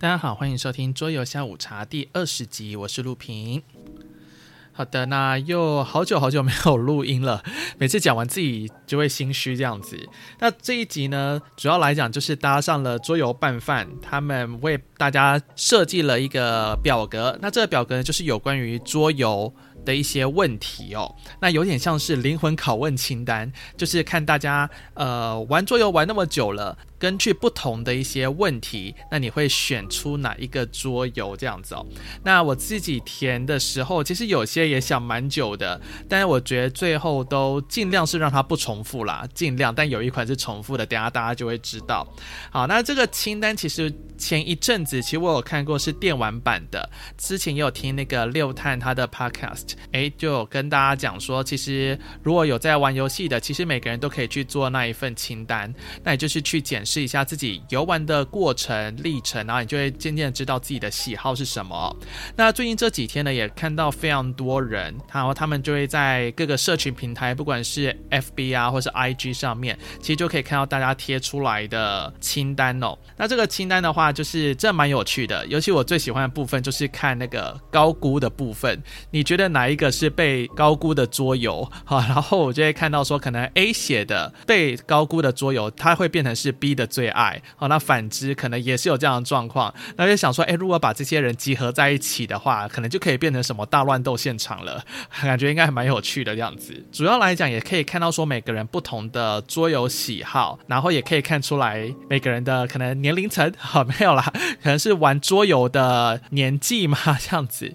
大家好，欢迎收听桌游下午茶第二十集，我是陆平。好的，那又好久好久没有录音了，每次讲完自己就会心虚这样子。那这一集呢，主要来讲就是搭上了桌游拌饭，他们为大家设计了一个表格。那这个表格呢，就是有关于桌游的一些问题哦，那有点像是灵魂拷问清单，就是看大家呃玩桌游玩那么久了。根据不同的一些问题，那你会选出哪一个桌游这样子哦？那我自己填的时候，其实有些也想蛮久的，但是我觉得最后都尽量是让它不重复啦，尽量。但有一款是重复的，等下大家就会知道。好，那这个清单其实前一阵子其实我有看过是电玩版的，之前也有听那个六探他的 podcast，诶，就有跟大家讲说，其实如果有在玩游戏的，其实每个人都可以去做那一份清单，那也就是去检试一下自己游玩的过程历程，然后你就会渐渐知道自己的喜好是什么。那最近这几天呢，也看到非常多人，然后他们就会在各个社群平台，不管是 FB 啊，或是 IG 上面，其实就可以看到大家贴出来的清单哦。那这个清单的话，就是这蛮有趣的，尤其我最喜欢的部分就是看那个高估的部分。你觉得哪一个是被高估的桌游？好，然后我就会看到说，可能 A 写的被高估的桌游，它会变成是 B 的的最爱，好，那反之可能也是有这样的状况。那就想说，哎，如果把这些人集合在一起的话，可能就可以变成什么大乱斗现场了，感觉应该还蛮有趣的这样子。主要来讲，也可以看到说每个人不同的桌游喜好，然后也可以看出来每个人的可能年龄层，好，没有啦，可能是玩桌游的年纪嘛，这样子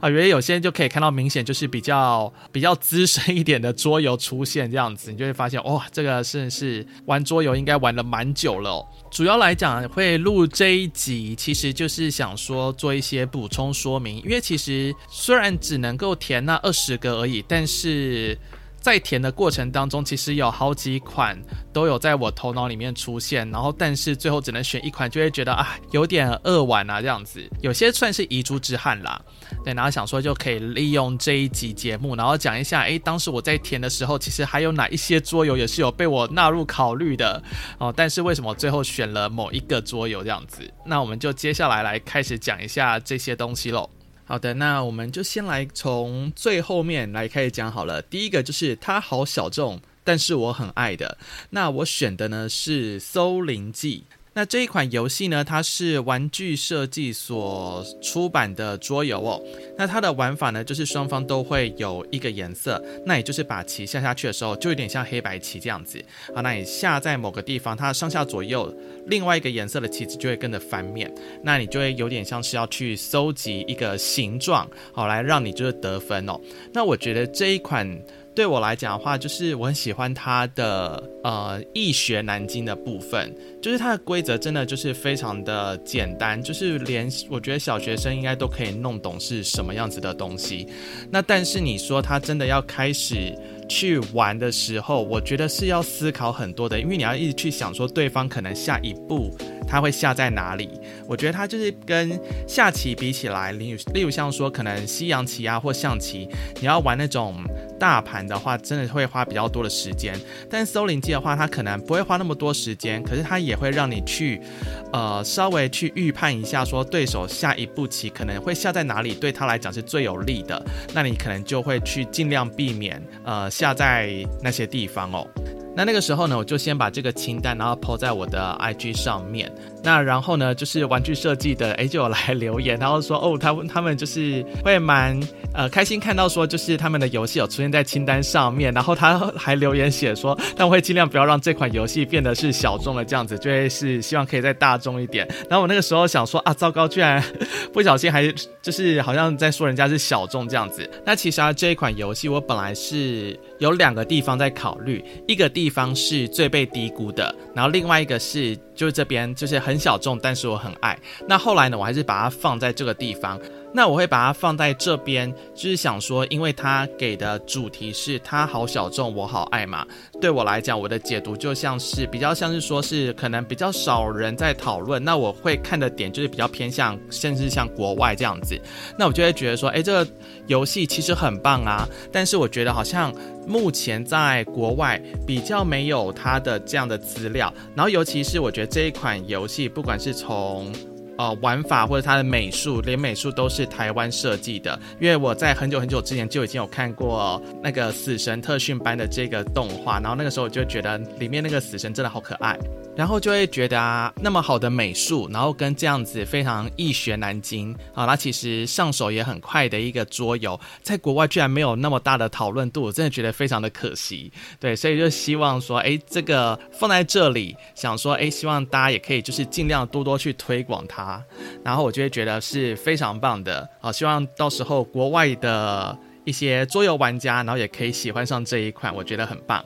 啊，因为有些人就可以看到明显就是比较比较资深一点的桌游出现这样子，你就会发现，哇、这个是是玩桌游应该玩了蛮久。有了，主要来讲会录这一集，其实就是想说做一些补充说明，因为其实虽然只能够填那二十个而已，但是。在填的过程当中，其实有好几款都有在我头脑里面出现，然后但是最后只能选一款，就会觉得啊有点扼腕啊这样子。有些算是遗珠之憾啦，对，然后想说就可以利用这一集节目，然后讲一下，诶，当时我在填的时候，其实还有哪一些桌游也是有被我纳入考虑的哦，但是为什么最后选了某一个桌游这样子？那我们就接下来来开始讲一下这些东西喽。好的，那我们就先来从最后面来开始讲好了。第一个就是它好小众，但是我很爱的。那我选的呢是《搜灵记》。那这一款游戏呢，它是玩具设计所出版的桌游哦。那它的玩法呢，就是双方都会有一个颜色，那也就是把棋下下去的时候，就有点像黑白棋这样子。好，那你下在某个地方，它上下左右另外一个颜色的棋子就会跟着翻面，那你就会有点像是要去搜集一个形状，好，来让你就是得分哦。那我觉得这一款。对我来讲的话，就是我很喜欢它的呃易学难精的部分，就是它的规则真的就是非常的简单，就是连我觉得小学生应该都可以弄懂是什么样子的东西。那但是你说它真的要开始去玩的时候，我觉得是要思考很多的，因为你要一直去想说对方可能下一步他会下在哪里。我觉得他就是跟下棋比起来，例如例如像说可能西洋棋啊或象棋，你要玩那种。大盘的话，真的会花比较多的时间，但是搜灵机的话，它可能不会花那么多时间，可是它也会让你去，呃，稍微去预判一下，说对手下一步棋可能会下在哪里，对他来讲是最有利的，那你可能就会去尽量避免，呃，下在那些地方哦。那那个时候呢，我就先把这个清单，然后 po 在我的 IG 上面。那然后呢，就是玩具设计的，诶，就有来留言，然后说，哦，他他们就是会蛮呃开心看到说，就是他们的游戏有出现在清单上面。然后他还留言写说，但我会尽量不要让这款游戏变得是小众的这样子，就会是希望可以再大众一点。然后我那个时候想说，啊，糟糕，居然不小心还就是好像在说人家是小众这样子。那其实啊，这一款游戏我本来是有两个地方在考虑，一个地。方是最被低估的，然后另外一个是就是这边就是很小众，但是我很爱。那后来呢，我还是把它放在这个地方。那我会把它放在这边，就是想说，因为它给的主题是它好小众，我好爱嘛。对我来讲，我的解读就像是比较像是说是可能比较少人在讨论，那我会看的点就是比较偏向，甚至像国外这样子。那我就会觉得说，诶，这个游戏其实很棒啊，但是我觉得好像目前在国外比较没有它的这样的资料。然后尤其是我觉得这一款游戏，不管是从呃玩法或者它的美术，连美术都是台湾设计的。因为我在很久很久之前就已经有看过那个死神特训班的这个动画，然后那个时候我就觉得里面那个死神真的好可爱。然后就会觉得啊，那么好的美术，然后跟这样子非常易学难精啊，那其实上手也很快的一个桌游，在国外居然没有那么大的讨论度，我真的觉得非常的可惜。对，所以就希望说，哎，这个放在这里，想说，哎，希望大家也可以就是尽量多多去推广它，然后我就会觉得是非常棒的啊，希望到时候国外的一些桌游玩家，然后也可以喜欢上这一款，我觉得很棒。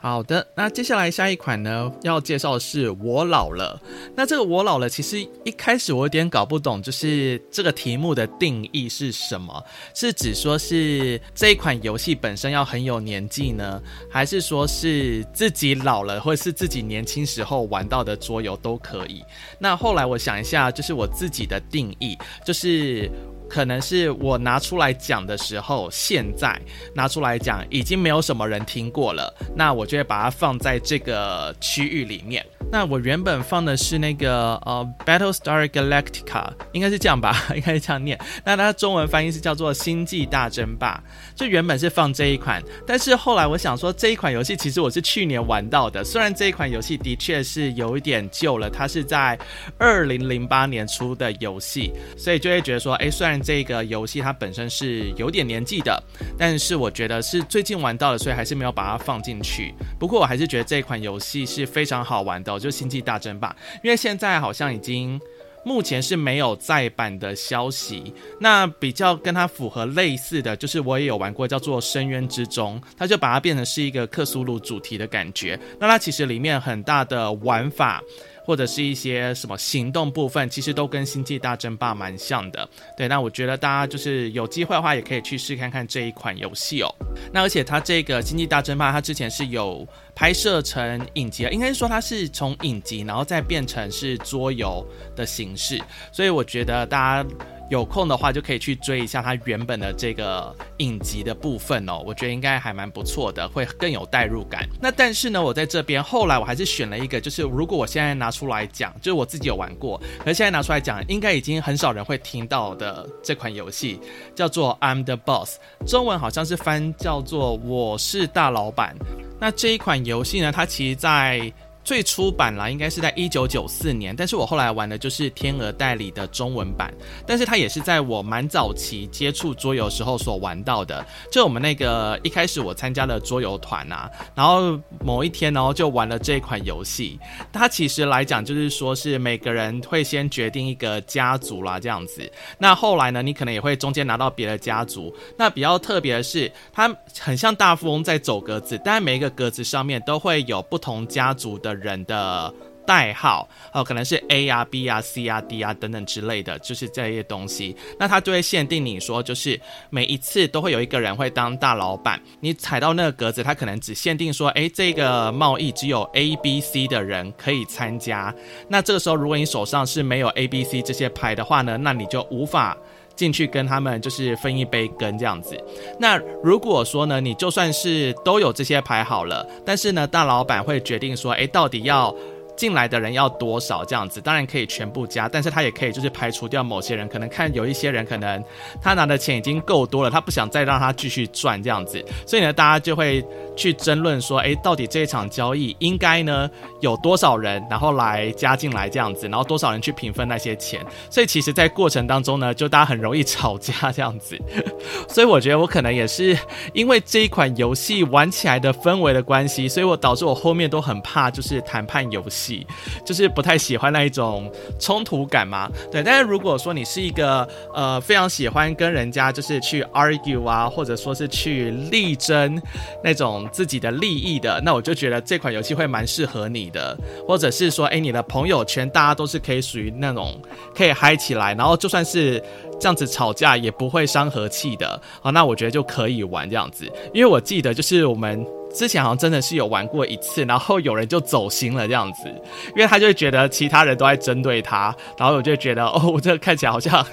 好的，那接下来下一款呢，要介绍的是我老了。那这个我老了，其实一开始我有点搞不懂，就是这个题目的定义是什么？是指说是这一款游戏本身要很有年纪呢，还是说是自己老了，或者是自己年轻时候玩到的桌游都可以？那后来我想一下，就是我自己的定义，就是。可能是我拿出来讲的时候，现在拿出来讲已经没有什么人听过了，那我就会把它放在这个区域里面。那我原本放的是那个呃，Battlestar Galactica，应该是这样吧，应该是这样念。那它中文翻译是叫做《星际大争霸》，就原本是放这一款，但是后来我想说，这一款游戏其实我是去年玩到的，虽然这一款游戏的确是有一点旧了，它是在二零零八年出的游戏，所以就会觉得说，哎，虽然这个游戏它本身是有点年纪的，但是我觉得是最近玩到的，所以还是没有把它放进去。不过我还是觉得这款游戏是非常好玩的。就星际大争霸，因为现在好像已经目前是没有再版的消息。那比较跟它符合类似的就是，我也有玩过叫做《深渊之中》，它就把它变成是一个克苏鲁主题的感觉。那它其实里面很大的玩法。或者是一些什么行动部分，其实都跟《星际大争霸》蛮像的。对，那我觉得大家就是有机会的话，也可以去试看看这一款游戏哦。那而且它这个《星际大争霸》，它之前是有拍摄成影集，应该说它是从影集，然后再变成是桌游的形式。所以我觉得大家。有空的话就可以去追一下它原本的这个影集的部分哦，我觉得应该还蛮不错的，会更有代入感。那但是呢，我在这边后来我还是选了一个，就是如果我现在拿出来讲，就是我自己有玩过，可是现在拿出来讲，应该已经很少人会听到的这款游戏，叫做 I'm the Boss，中文好像是翻叫做我是大老板。那这一款游戏呢，它其实在最初版啦，应该是在一九九四年，但是我后来玩的就是天鹅代理的中文版，但是它也是在我蛮早期接触桌游时候所玩到的。就我们那个一开始我参加了桌游团啊，然后某一天然后就玩了这一款游戏。它其实来讲就是说是每个人会先决定一个家族啦这样子，那后来呢你可能也会中间拿到别的家族。那比较特别的是，它很像大富翁在走格子，但每一个格子上面都会有不同家族的人的代号哦，可能是 A 啊、B 啊、C 啊、D 啊等等之类的，就是这些东西。那它就会限定你说，就是每一次都会有一个人会当大老板。你踩到那个格子，它可能只限定说，诶，这个贸易只有 A、B、C 的人可以参加。那这个时候，如果你手上是没有 A、B、C 这些牌的话呢，那你就无法进去跟他们就是分一杯羹这样子。那如果说呢，你就算是都有这些牌好了，但是呢，大老板会决定说，诶，到底要。进来的人要多少这样子，当然可以全部加，但是他也可以就是排除掉某些人，可能看有一些人可能他拿的钱已经够多了，他不想再让他继续赚这样子，所以呢，大家就会去争论说，诶，到底这一场交易应该呢有多少人，然后来加进来这样子，然后多少人去平分那些钱，所以其实，在过程当中呢，就大家很容易吵架这样子，所以我觉得我可能也是因为这一款游戏玩起来的氛围的关系，所以我导致我后面都很怕就是谈判游戏。就是不太喜欢那一种冲突感嘛，对。但是如果说你是一个呃非常喜欢跟人家就是去 argue 啊，或者说是去力争那种自己的利益的，那我就觉得这款游戏会蛮适合你的。或者是说，哎，你的朋友圈大家都是可以属于那种可以嗨起来，然后就算是这样子吵架也不会伤和气的好，那我觉得就可以玩这样子。因为我记得就是我们。之前好像真的是有玩过一次，然后有人就走心了这样子，因为他就觉得其他人都在针对他，然后我就觉得哦，我这个看起来好像，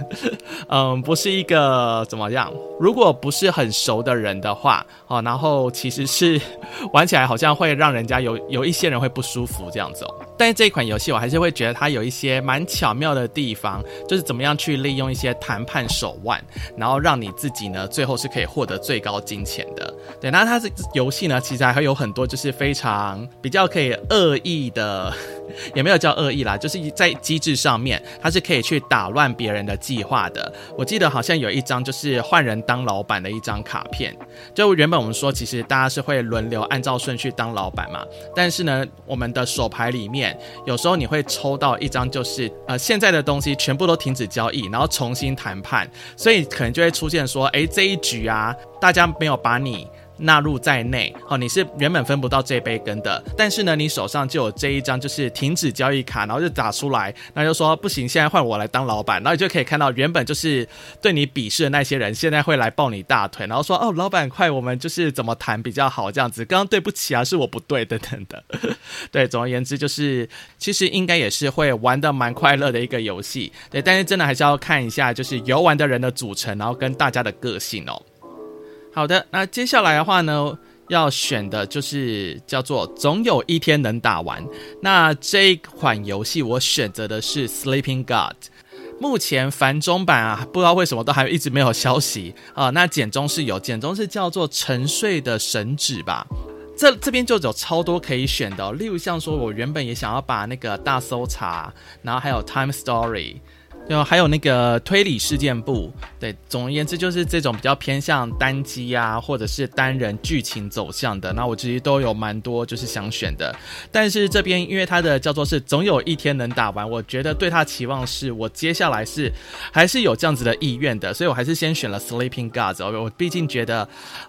嗯，不是一个怎么样，如果不是很熟的人的话，哦，然后其实是玩起来好像会让人家有有一些人会不舒服这样子哦。但是这一款游戏我还是会觉得它有一些蛮巧妙的地方，就是怎么样去利用一些谈判手腕，然后让你自己呢最后是可以获得最高金钱的。对，那它这游戏呢其实还会有很多就是非常比较可以恶意的。也没有叫恶意啦，就是在机制上面，它是可以去打乱别人的计划的。我记得好像有一张就是换人当老板的一张卡片，就原本我们说其实大家是会轮流按照顺序当老板嘛，但是呢，我们的手牌里面有时候你会抽到一张，就是呃现在的东西全部都停止交易，然后重新谈判，所以可能就会出现说，诶，这一局啊，大家没有把你。纳入在内，哦，你是原本分不到这杯羹的，但是呢，你手上就有这一张，就是停止交易卡，然后就打出来，那就说不行，现在换我来当老板，然后你就可以看到原本就是对你鄙视的那些人，现在会来抱你大腿，然后说哦，老板快，我们就是怎么谈比较好，这样子，刚刚对不起啊，是我不对，等等的，对，总而言之就是，其实应该也是会玩得蛮快乐的一个游戏，对，但是真的还是要看一下就是游玩的人的组成，然后跟大家的个性哦。好的，那接下来的话呢，要选的就是叫做“总有一天能打完”。那这一款游戏我选择的是 Sleeping God。目前繁中版啊，不知道为什么都还一直没有消息啊。那简中是有，简中是叫做“沉睡的神指”吧。这这边就有超多可以选的，例如像说我原本也想要把那个大搜查，然后还有 Time Story。有，还有那个推理事件簿，对，总而言之就是这种比较偏向单机啊，或者是单人剧情走向的。那我其实都有蛮多就是想选的，但是这边因为它的叫做是总有一天能打完，我觉得对它期望是我接下来是还是有这样子的意愿的，所以我还是先选了 Sleeping Gods。我毕竟觉得，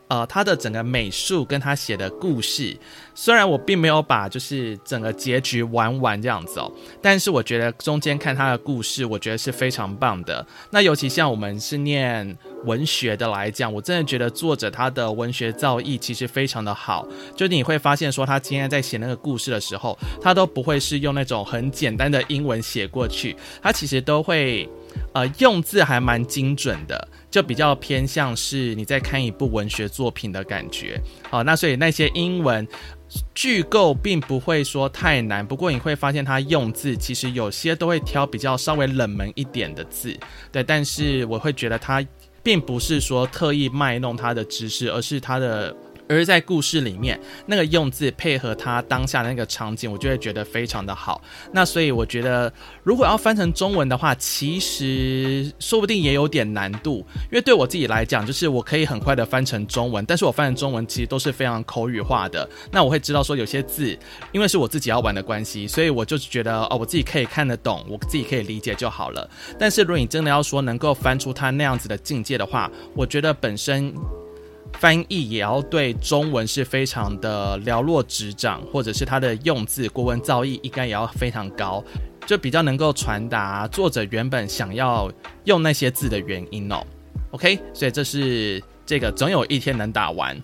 呃，他的整个美术跟他写的故事。虽然我并没有把就是整个结局玩完这样子哦，但是我觉得中间看他的故事，我觉得是非常棒的。那尤其像我们是念文学的来讲，我真的觉得作者他的文学造诣其实非常的好。就你会发现说，他今天在写那个故事的时候，他都不会是用那种很简单的英文写过去，他其实都会呃用字还蛮精准的。就比较偏向是你在看一部文学作品的感觉，好，那所以那些英文句构并不会说太难，不过你会发现它用字其实有些都会挑比较稍微冷门一点的字，对，但是我会觉得它并不是说特意卖弄它的知识，而是它的。而在故事里面，那个用字配合他当下的那个场景，我就会觉得非常的好。那所以我觉得，如果要翻成中文的话，其实说不定也有点难度。因为对我自己来讲，就是我可以很快的翻成中文，但是我翻成中文其实都是非常口语化的。那我会知道说有些字，因为是我自己要玩的关系，所以我就觉得哦，我自己可以看得懂，我自己可以理解就好了。但是如果你真的要说能够翻出他那样子的境界的话，我觉得本身。翻译也要对中文是非常的了若指掌，或者是他的用字、国文造诣应该也要非常高，就比较能够传达作者原本想要用那些字的原因哦。OK，所以这是这个总有一天能打完。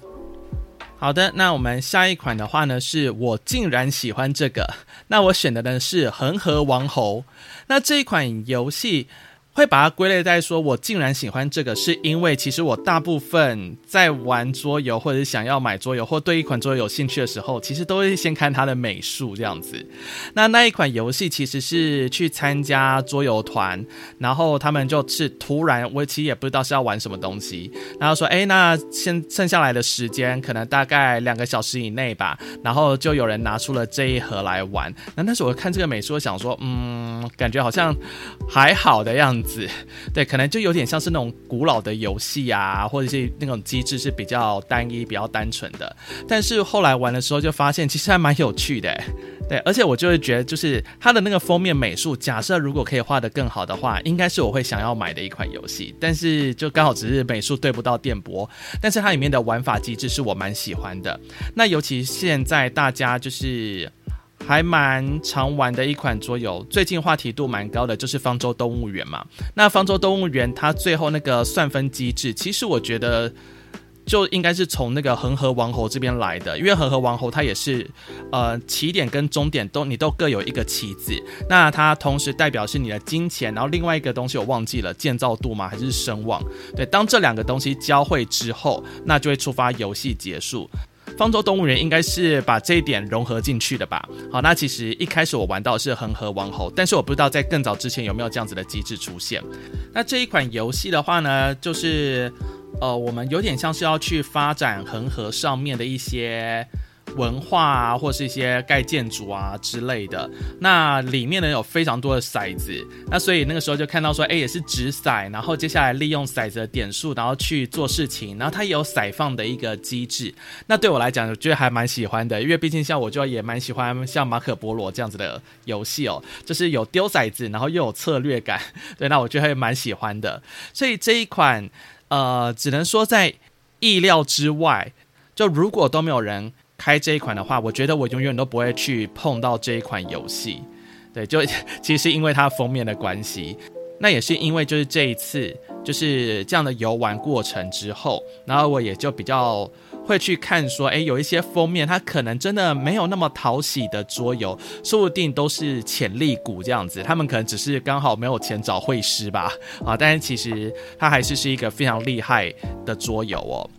好的，那我们下一款的话呢，是我竟然喜欢这个，那我选的呢是恒河王侯。那这一款游戏。会把它归类在说，我竟然喜欢这个，是因为其实我大部分在玩桌游或者是想要买桌游或对一款桌游有兴趣的时候，其实都会先看它的美术这样子。那那一款游戏其实是去参加桌游团，然后他们就是突然，我其实也不知道是要玩什么东西，然后说，哎，那先剩下来的时间可能大概两个小时以内吧，然后就有人拿出了这一盒来玩。那那时候我看这个美术，我想说，嗯，感觉好像还好的样子。字对，可能就有点像是那种古老的游戏啊，或者是那种机制是比较单一、比较单纯的。但是后来玩的时候就发现，其实还蛮有趣的。对，而且我就会觉得，就是它的那个封面美术，假设如果可以画得更好的话，应该是我会想要买的一款游戏。但是就刚好只是美术对不到电波，但是它里面的玩法机制是我蛮喜欢的。那尤其现在大家就是。还蛮常玩的一款桌游，最近话题度蛮高的，就是《方舟动物园》嘛。那《方舟动物园》它最后那个算分机制，其实我觉得就应该是从那个恒河王侯这边来的，因为恒河王侯它也是，呃，起点跟终点都你都各有一个棋子，那它同时代表是你的金钱，然后另外一个东西我忘记了，建造度吗？还是声望？对，当这两个东西交汇之后，那就会触发游戏结束。方舟动物园应该是把这一点融合进去的吧。好，那其实一开始我玩到是恒河王侯，但是我不知道在更早之前有没有这样子的机制出现。那这一款游戏的话呢，就是呃，我们有点像是要去发展恒河上面的一些。文化啊，或是一些盖建筑啊之类的，那里面呢有非常多的骰子，那所以那个时候就看到说，哎，也是掷骰，然后接下来利用骰子的点数，然后去做事情，然后它也有骰放的一个机制。那对我来讲，我觉得还蛮喜欢的，因为毕竟像我就也蛮喜欢像马可波罗这样子的游戏哦，就是有丢骰子，然后又有策略感，对，那我觉得还蛮喜欢的。所以这一款，呃，只能说在意料之外，就如果都没有人。开这一款的话，我觉得我永远都不会去碰到这一款游戏。对，就 其实因为它封面的关系，那也是因为就是这一次就是这样的游玩过程之后，然后我也就比较会去看说，哎，有一些封面它可能真的没有那么讨喜的桌游，说不定都是潜力股这样子，他们可能只是刚好没有钱找会师吧，啊，但是其实它还是是一个非常厉害的桌游哦。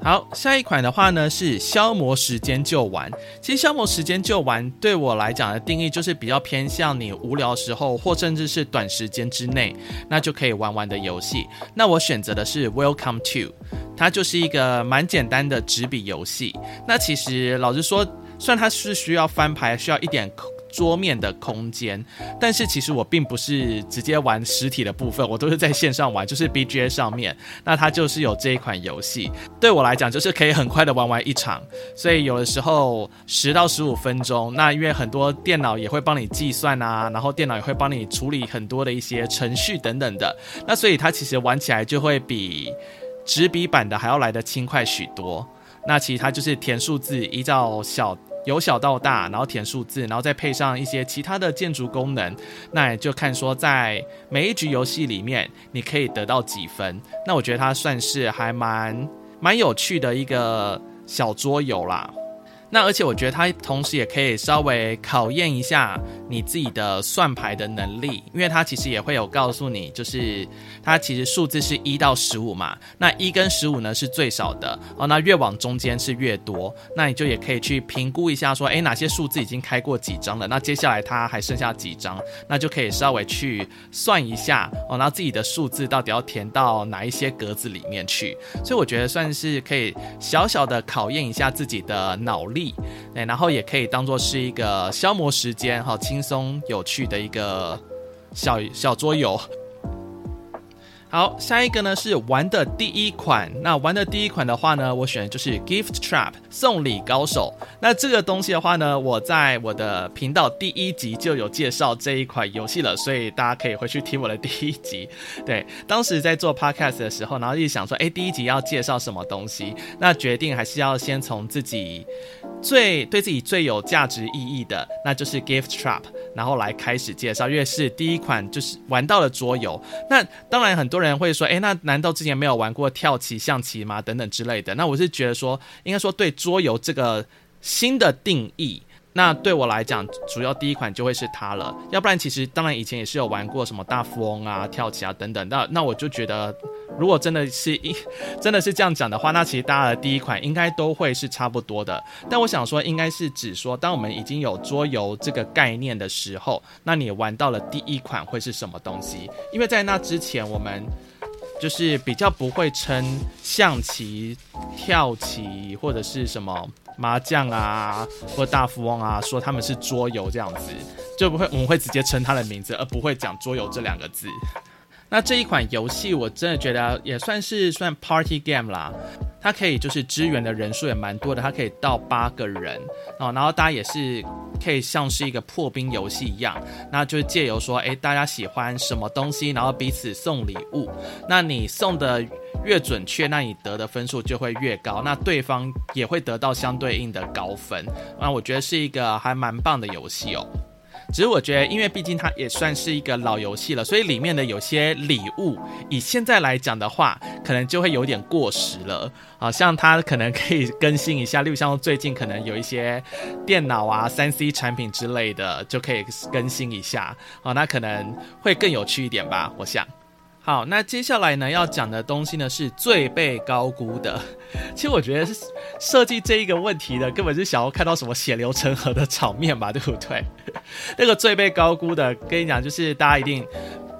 好，下一款的话呢是消磨时间就玩。其实消磨时间就玩对我来讲的定义就是比较偏向你无聊时候，或甚至是短时间之内，那就可以玩玩的游戏。那我选择的是 Welcome to，它就是一个蛮简单的纸笔游戏。那其实老实说，虽然它是需要翻牌，需要一点。桌面的空间，但是其实我并不是直接玩实体的部分，我都是在线上玩，就是 BGA 上面。那它就是有这一款游戏，对我来讲就是可以很快的玩完一场。所以有的时候十到十五分钟，那因为很多电脑也会帮你计算啊，然后电脑也会帮你处理很多的一些程序等等的，那所以它其实玩起来就会比纸笔版的还要来得轻快许多。那其实它就是填数字，依照小。由小到大，然后填数字，然后再配上一些其他的建筑功能，那也就看说在每一局游戏里面你可以得到几分。那我觉得它算是还蛮蛮有趣的一个小桌游啦。那而且我觉得它同时也可以稍微考验一下你自己的算牌的能力，因为它其实也会有告诉你，就是它其实数字是一到十五嘛，那一跟十五呢是最少的哦，那越往中间是越多，那你就也可以去评估一下说，诶，哪些数字已经开过几张了，那接下来它还剩下几张，那就可以稍微去算一下哦，那自己的数字到底要填到哪一些格子里面去，所以我觉得算是可以小小的考验一下自己的脑力。对，然后也可以当做是一个消磨时间、好轻松有趣的一个小小桌游。好，下一个呢是玩的第一款。那玩的第一款的话呢，我选的就是 Gift Trap 送礼高手。那这个东西的话呢，我在我的频道第一集就有介绍这一款游戏了，所以大家可以回去听我的第一集。对，当时在做 Podcast 的时候，然后一直想说，哎，第一集要介绍什么东西？那决定还是要先从自己最对自己最有价值意义的，那就是 Gift Trap，然后来开始介绍，因为是第一款就是玩到了桌游。那当然很多。人会说：“诶，那难道之前没有玩过跳棋、象棋吗？等等之类的。”那我是觉得说，应该说对桌游这个新的定义。那对我来讲，主要第一款就会是它了。要不然，其实当然以前也是有玩过什么大富翁啊、跳棋啊等等。那那我就觉得，如果真的是一真的是这样讲的话，那其实大家的第一款应该都会是差不多的。但我想说，应该是指说，当我们已经有桌游这个概念的时候，那你玩到了第一款会是什么东西？因为在那之前，我们。就是比较不会称象棋、跳棋或者是什么麻将啊，或大富翁啊，说他们是桌游这样子，就不会我们会直接称他的名字，而不会讲桌游这两个字。那这一款游戏我真的觉得也算是算 party game 啦。它可以就是支援的人数也蛮多的，它可以到八个人哦，然后大家也是可以像是一个破冰游戏一样，那就是借由说，诶，大家喜欢什么东西，然后彼此送礼物，那你送的越准确，那你得的分数就会越高，那对方也会得到相对应的高分，那我觉得是一个还蛮棒的游戏哦。只是我觉得，因为毕竟它也算是一个老游戏了，所以里面的有些礼物，以现在来讲的话，可能就会有点过时了。好像它可能可以更新一下，例如像最近可能有一些电脑啊、三 C 产品之类的，就可以更新一下。好，那可能会更有趣一点吧，我想。好，那接下来呢要讲的东西呢是最被高估的。其实我觉得设计这一个问题的，根本是想要看到什么血流成河的场面吧，对不对？那个最被高估的，跟你讲，就是大家一定。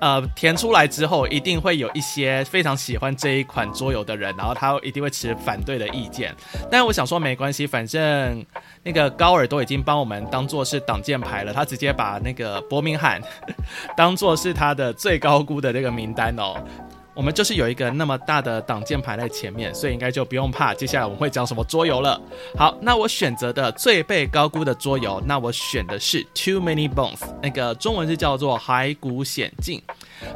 呃，填出来之后，一定会有一些非常喜欢这一款桌游的人，然后他一定会持反对的意见。但我想说，没关系，反正那个高尔都已经帮我们当做是挡箭牌了，他直接把那个伯明翰 当做是他的最高估的这个名单哦。我们就是有一个那么大的挡箭牌在前面，所以应该就不用怕。接下来我们会讲什么桌游了？好，那我选择的最被高估的桌游，那我选的是 Too Many Bones，那个中文是叫做《骸骨险境》。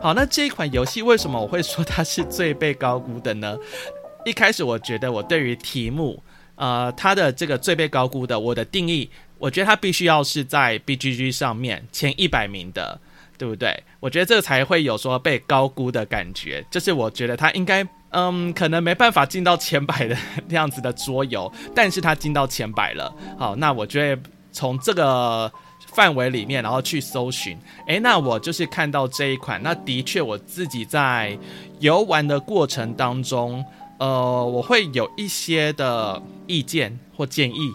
好，那这一款游戏为什么我会说它是最被高估的呢？一开始我觉得我对于题目，呃，它的这个最被高估的，我的定义，我觉得它必须要是在 BGG 上面前一百名的。对不对？我觉得这个才会有说被高估的感觉，就是我觉得他应该，嗯，可能没办法进到前百的那样子的桌游，但是他进到前百了。好，那我就会从这个范围里面，然后去搜寻，诶，那我就是看到这一款，那的确我自己在游玩的过程当中，呃，我会有一些的意见或建议。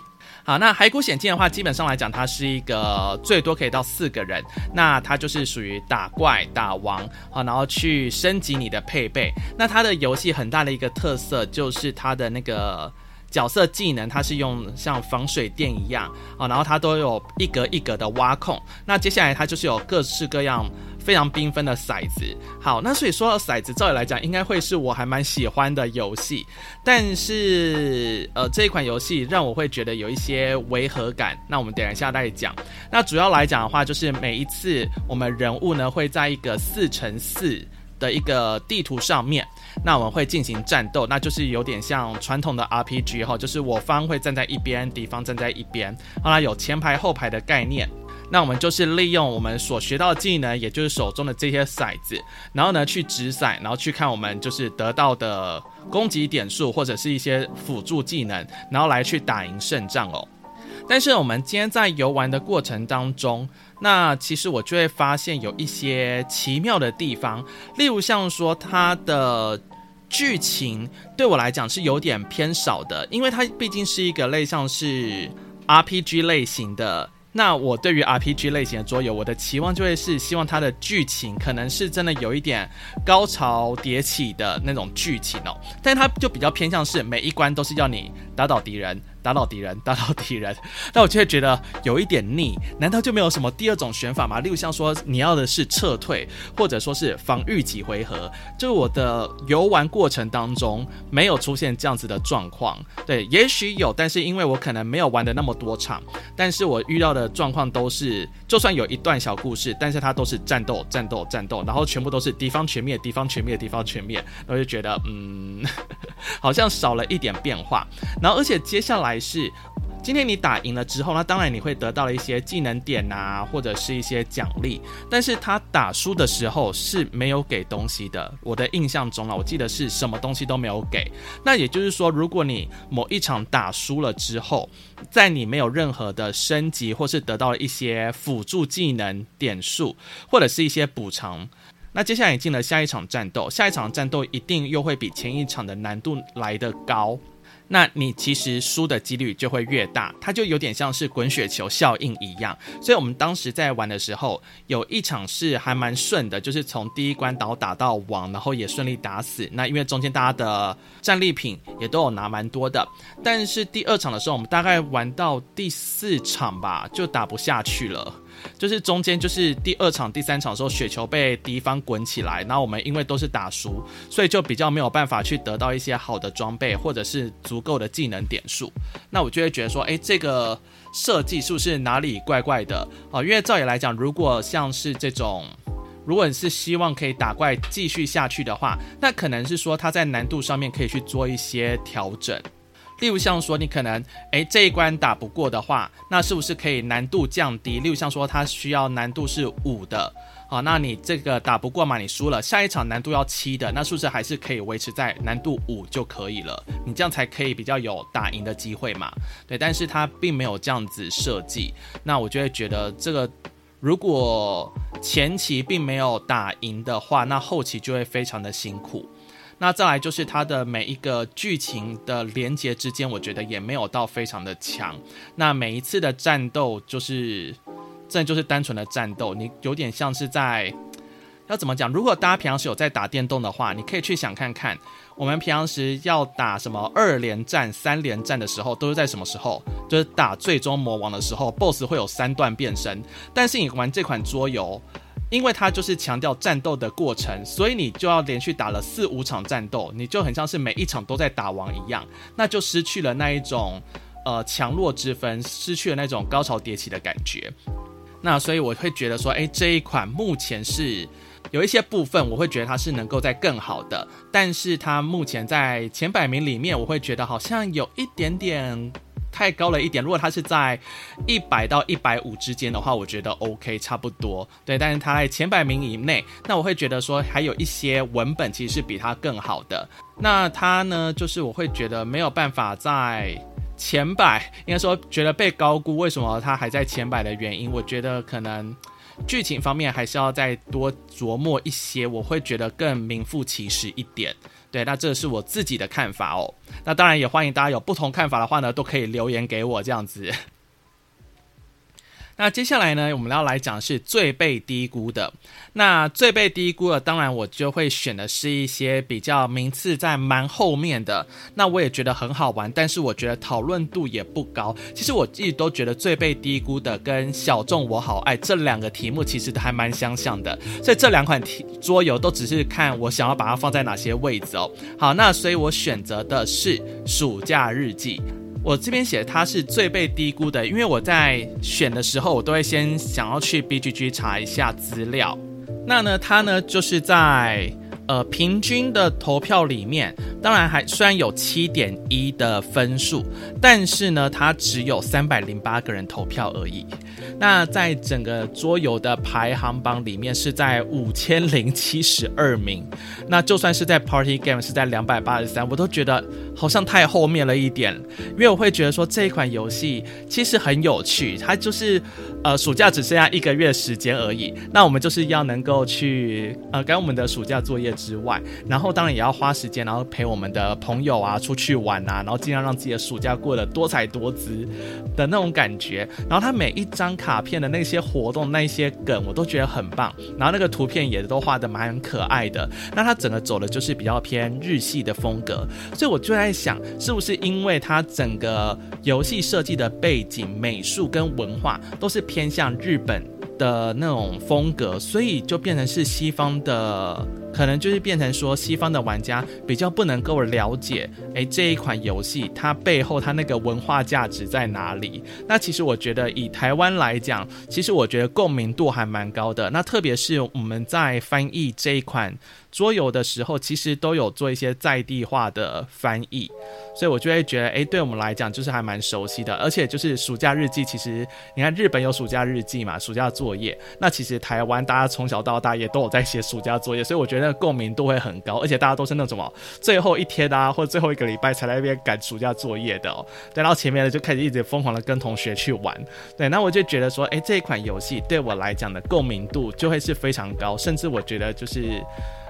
好，那骸骨险境的话，基本上来讲，它是一个最多可以到四个人，那它就是属于打怪打王，好，然后去升级你的配备。那它的游戏很大的一个特色就是它的那个角色技能，它是用像防水垫一样，啊，然后它都有一格一格的挖空。那接下来它就是有各式各样。非常缤纷的骰子，好，那所以说到骰子，照理来讲，应该会是我还蛮喜欢的游戏，但是，呃，这一款游戏让我会觉得有一些违和感。那我们等一下再讲。那主要来讲的话，就是每一次我们人物呢会在一个四乘四的一个地图上面，那我们会进行战斗，那就是有点像传统的 RPG 哈，就是我方会站在一边，敌方站在一边，后来，有前排后排的概念。那我们就是利用我们所学到的技能，也就是手中的这些骰子，然后呢去掷骰，然后去看我们就是得到的攻击点数或者是一些辅助技能，然后来去打赢胜仗哦。但是我们今天在游玩的过程当中，那其实我就会发现有一些奇妙的地方，例如像说它的剧情对我来讲是有点偏少的，因为它毕竟是一个类像是 RPG 类型的。那我对于 RPG 类型的桌游，我的期望就会是希望它的剧情可能是真的有一点高潮迭起的那种剧情哦，但它就比较偏向是每一关都是要你打倒敌人。打倒敌人，打倒敌人，那我就会觉得有一点腻。难道就没有什么第二种选法吗？例如像说你要的是撤退，或者说是防御几回合，就我的游玩过程当中没有出现这样子的状况。对，也许有，但是因为我可能没有玩的那么多场，但是我遇到的状况都是，就算有一段小故事，但是它都是战斗、战斗、战斗，然后全部都是敌方全灭、敌方全灭、敌方全灭，我就觉得嗯，好像少了一点变化。然后而且接下来。是，今天你打赢了之后，那当然你会得到了一些技能点啊，或者是一些奖励。但是他打输的时候是没有给东西的。我的印象中啊，我记得是什么东西都没有给。那也就是说，如果你某一场打输了之后，在你没有任何的升级，或是得到了一些辅助技能点数，或者是一些补偿，那接下来你进了下一场战斗，下一场战斗一定又会比前一场的难度来得高。那你其实输的几率就会越大，它就有点像是滚雪球效应一样。所以我们当时在玩的时候，有一场是还蛮顺的，就是从第一关打打到王，然后也顺利打死。那因为中间大家的战利品也都有拿蛮多的，但是第二场的时候，我们大概玩到第四场吧，就打不下去了。就是中间就是第二场、第三场的时候，雪球被敌方滚起来，那我们因为都是打输，所以就比较没有办法去得到一些好的装备或者是足够的技能点数。那我就会觉得说，诶，这个设计是不是哪里怪怪的啊？因为照理来讲，如果像是这种，如果你是希望可以打怪继续下去的话，那可能是说它在难度上面可以去做一些调整。例如像说你可能诶这一关打不过的话，那是不是可以难度降低？例如像说它需要难度是五的，好，那你这个打不过嘛，你输了，下一场难度要七的，那是不是还是可以维持在难度五就可以了？你这样才可以比较有打赢的机会嘛？对，但是它并没有这样子设计，那我就会觉得这个如果前期并没有打赢的话，那后期就会非常的辛苦。那再来就是它的每一个剧情的连接之间，我觉得也没有到非常的强。那每一次的战斗就是，这就是单纯的战斗，你有点像是在。要怎么讲？如果大家平常时有在打电动的话，你可以去想看看，我们平常时要打什么二连战、三连战的时候，都是在什么时候？就是打最终魔王的时候，BOSS 会有三段变身。但是你玩这款桌游，因为它就是强调战斗的过程，所以你就要连续打了四五场战斗，你就很像是每一场都在打王一样，那就失去了那一种呃强弱之分，失去了那种高潮迭起的感觉。那所以我会觉得说，诶，这一款目前是。有一些部分我会觉得它是能够在更好的，但是它目前在前百名里面，我会觉得好像有一点点太高了一点。如果它是在一百到一百五之间的话，我觉得 OK 差不多。对，但是它在前百名以内，那我会觉得说还有一些文本其实是比它更好的。那它呢，就是我会觉得没有办法在前百，应该说觉得被高估。为什么它还在前百的原因，我觉得可能。剧情方面还是要再多琢磨一些，我会觉得更名副其实一点。对，那这是我自己的看法哦。那当然也欢迎大家有不同看法的话呢，都可以留言给我这样子。那接下来呢，我们要来讲是最被低估的。那最被低估的，当然我就会选的是一些比较名次在蛮后面的。那我也觉得很好玩，但是我觉得讨论度也不高。其实我一直都觉得最被低估的跟小众我好爱这两个题目其实都还蛮相像的。所以这两款题桌游都只是看我想要把它放在哪些位置哦。好，那所以我选择的是暑假日记。我这边写它是最被低估的，因为我在选的时候，我都会先想要去 BGG 查一下资料。那呢，它呢就是在呃平均的投票里面，当然还虽然有七点一的分数，但是呢，它只有三百零八个人投票而已。那在整个桌游的排行榜里面是在五千零七十二名，那就算是在 Party Game 是在两百八十三，我都觉得好像太后面了一点，因为我会觉得说这一款游戏其实很有趣，它就是呃暑假只剩下一个月时间而已，那我们就是要能够去呃赶我们的暑假作业之外，然后当然也要花时间，然后陪我们的朋友啊出去玩啊，然后尽量让自己的暑假过得多彩多姿的那种感觉，然后它每一张卡。片的那些活动、那些梗，我都觉得很棒。然后那个图片也都画的蛮可爱的。那它整个走的就是比较偏日系的风格，所以我就在在想，是不是因为它整个游戏设计的背景、美术跟文化都是偏向日本的那种风格，所以就变成是西方的。可能就是变成说，西方的玩家比较不能够了解，诶，这一款游戏它背后它那个文化价值在哪里？那其实我觉得以台湾来讲，其实我觉得共鸣度还蛮高的。那特别是我们在翻译这一款。桌游的时候，其实都有做一些在地化的翻译，所以我就会觉得，诶，对我们来讲就是还蛮熟悉的。而且就是暑假日记，其实你看日本有暑假日记嘛，暑假作业，那其实台湾大家从小到大也都有在写暑假作业，所以我觉得共鸣度会很高。而且大家都是那种哦，最后一天啊，或者最后一个礼拜才在那边赶暑假作业的哦。对，然后前面呢就开始一直疯狂的跟同学去玩。对，那我就觉得说，诶，这一款游戏对我来讲的共鸣度就会是非常高，甚至我觉得就是。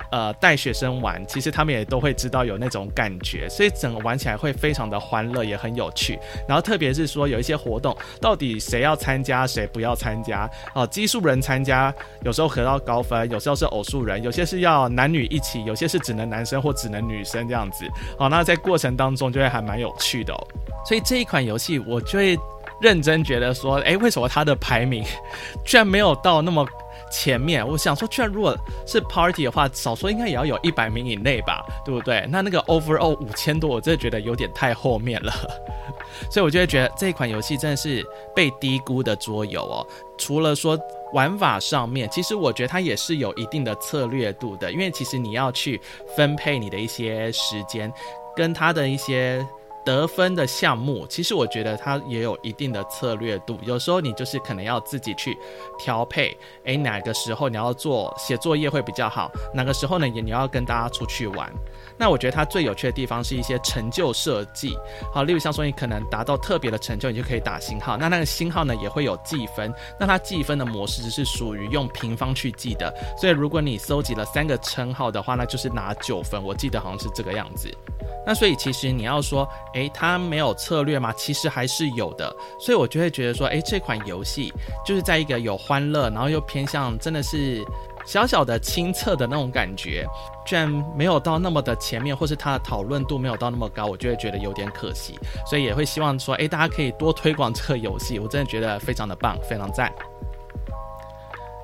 呃，带学生玩，其实他们也都会知道有那种感觉，所以整个玩起来会非常的欢乐，也很有趣。然后特别是说有一些活动，到底谁要参加，谁不要参加？哦，奇数人参加，有时候得到高分，有时候是偶数人，有些是要男女一起，有些是只能男生或只能女生这样子。好，那在过程当中就会还蛮有趣的哦。所以这一款游戏，我就会认真觉得说，诶，为什么它的排名居然没有到那么？前面我想说，居然如果是 party 的话，少说应该也要有一百名以内吧，对不对？那那个 overall 五千多，我真的觉得有点太后面了，所以我就会觉得这款游戏真的是被低估的桌游哦。除了说玩法上面，其实我觉得它也是有一定的策略度的，因为其实你要去分配你的一些时间，跟它的一些。得分的项目，其实我觉得它也有一定的策略度。有时候你就是可能要自己去调配，诶，哪个时候你要做写作业会比较好，哪个时候呢也你要跟大家出去玩。那我觉得它最有趣的地方是一些成就设计，好，例如像说你可能达到特别的成就，你就可以打星号。那那个星号呢也会有计分，那它计分的模式是属于用平方去计的。所以如果你搜集了三个称号的话，那就是拿九分。我记得好像是这个样子。那所以其实你要说，诶，它没有策略吗？其实还是有的。所以我就会觉得说，诶，这款游戏就是在一个有欢乐，然后又偏向真的是小小的亲测的那种感觉，居然没有到那么的前面，或是它的讨论度没有到那么高，我就会觉得有点可惜。所以也会希望说，诶，大家可以多推广这个游戏，我真的觉得非常的棒，非常赞。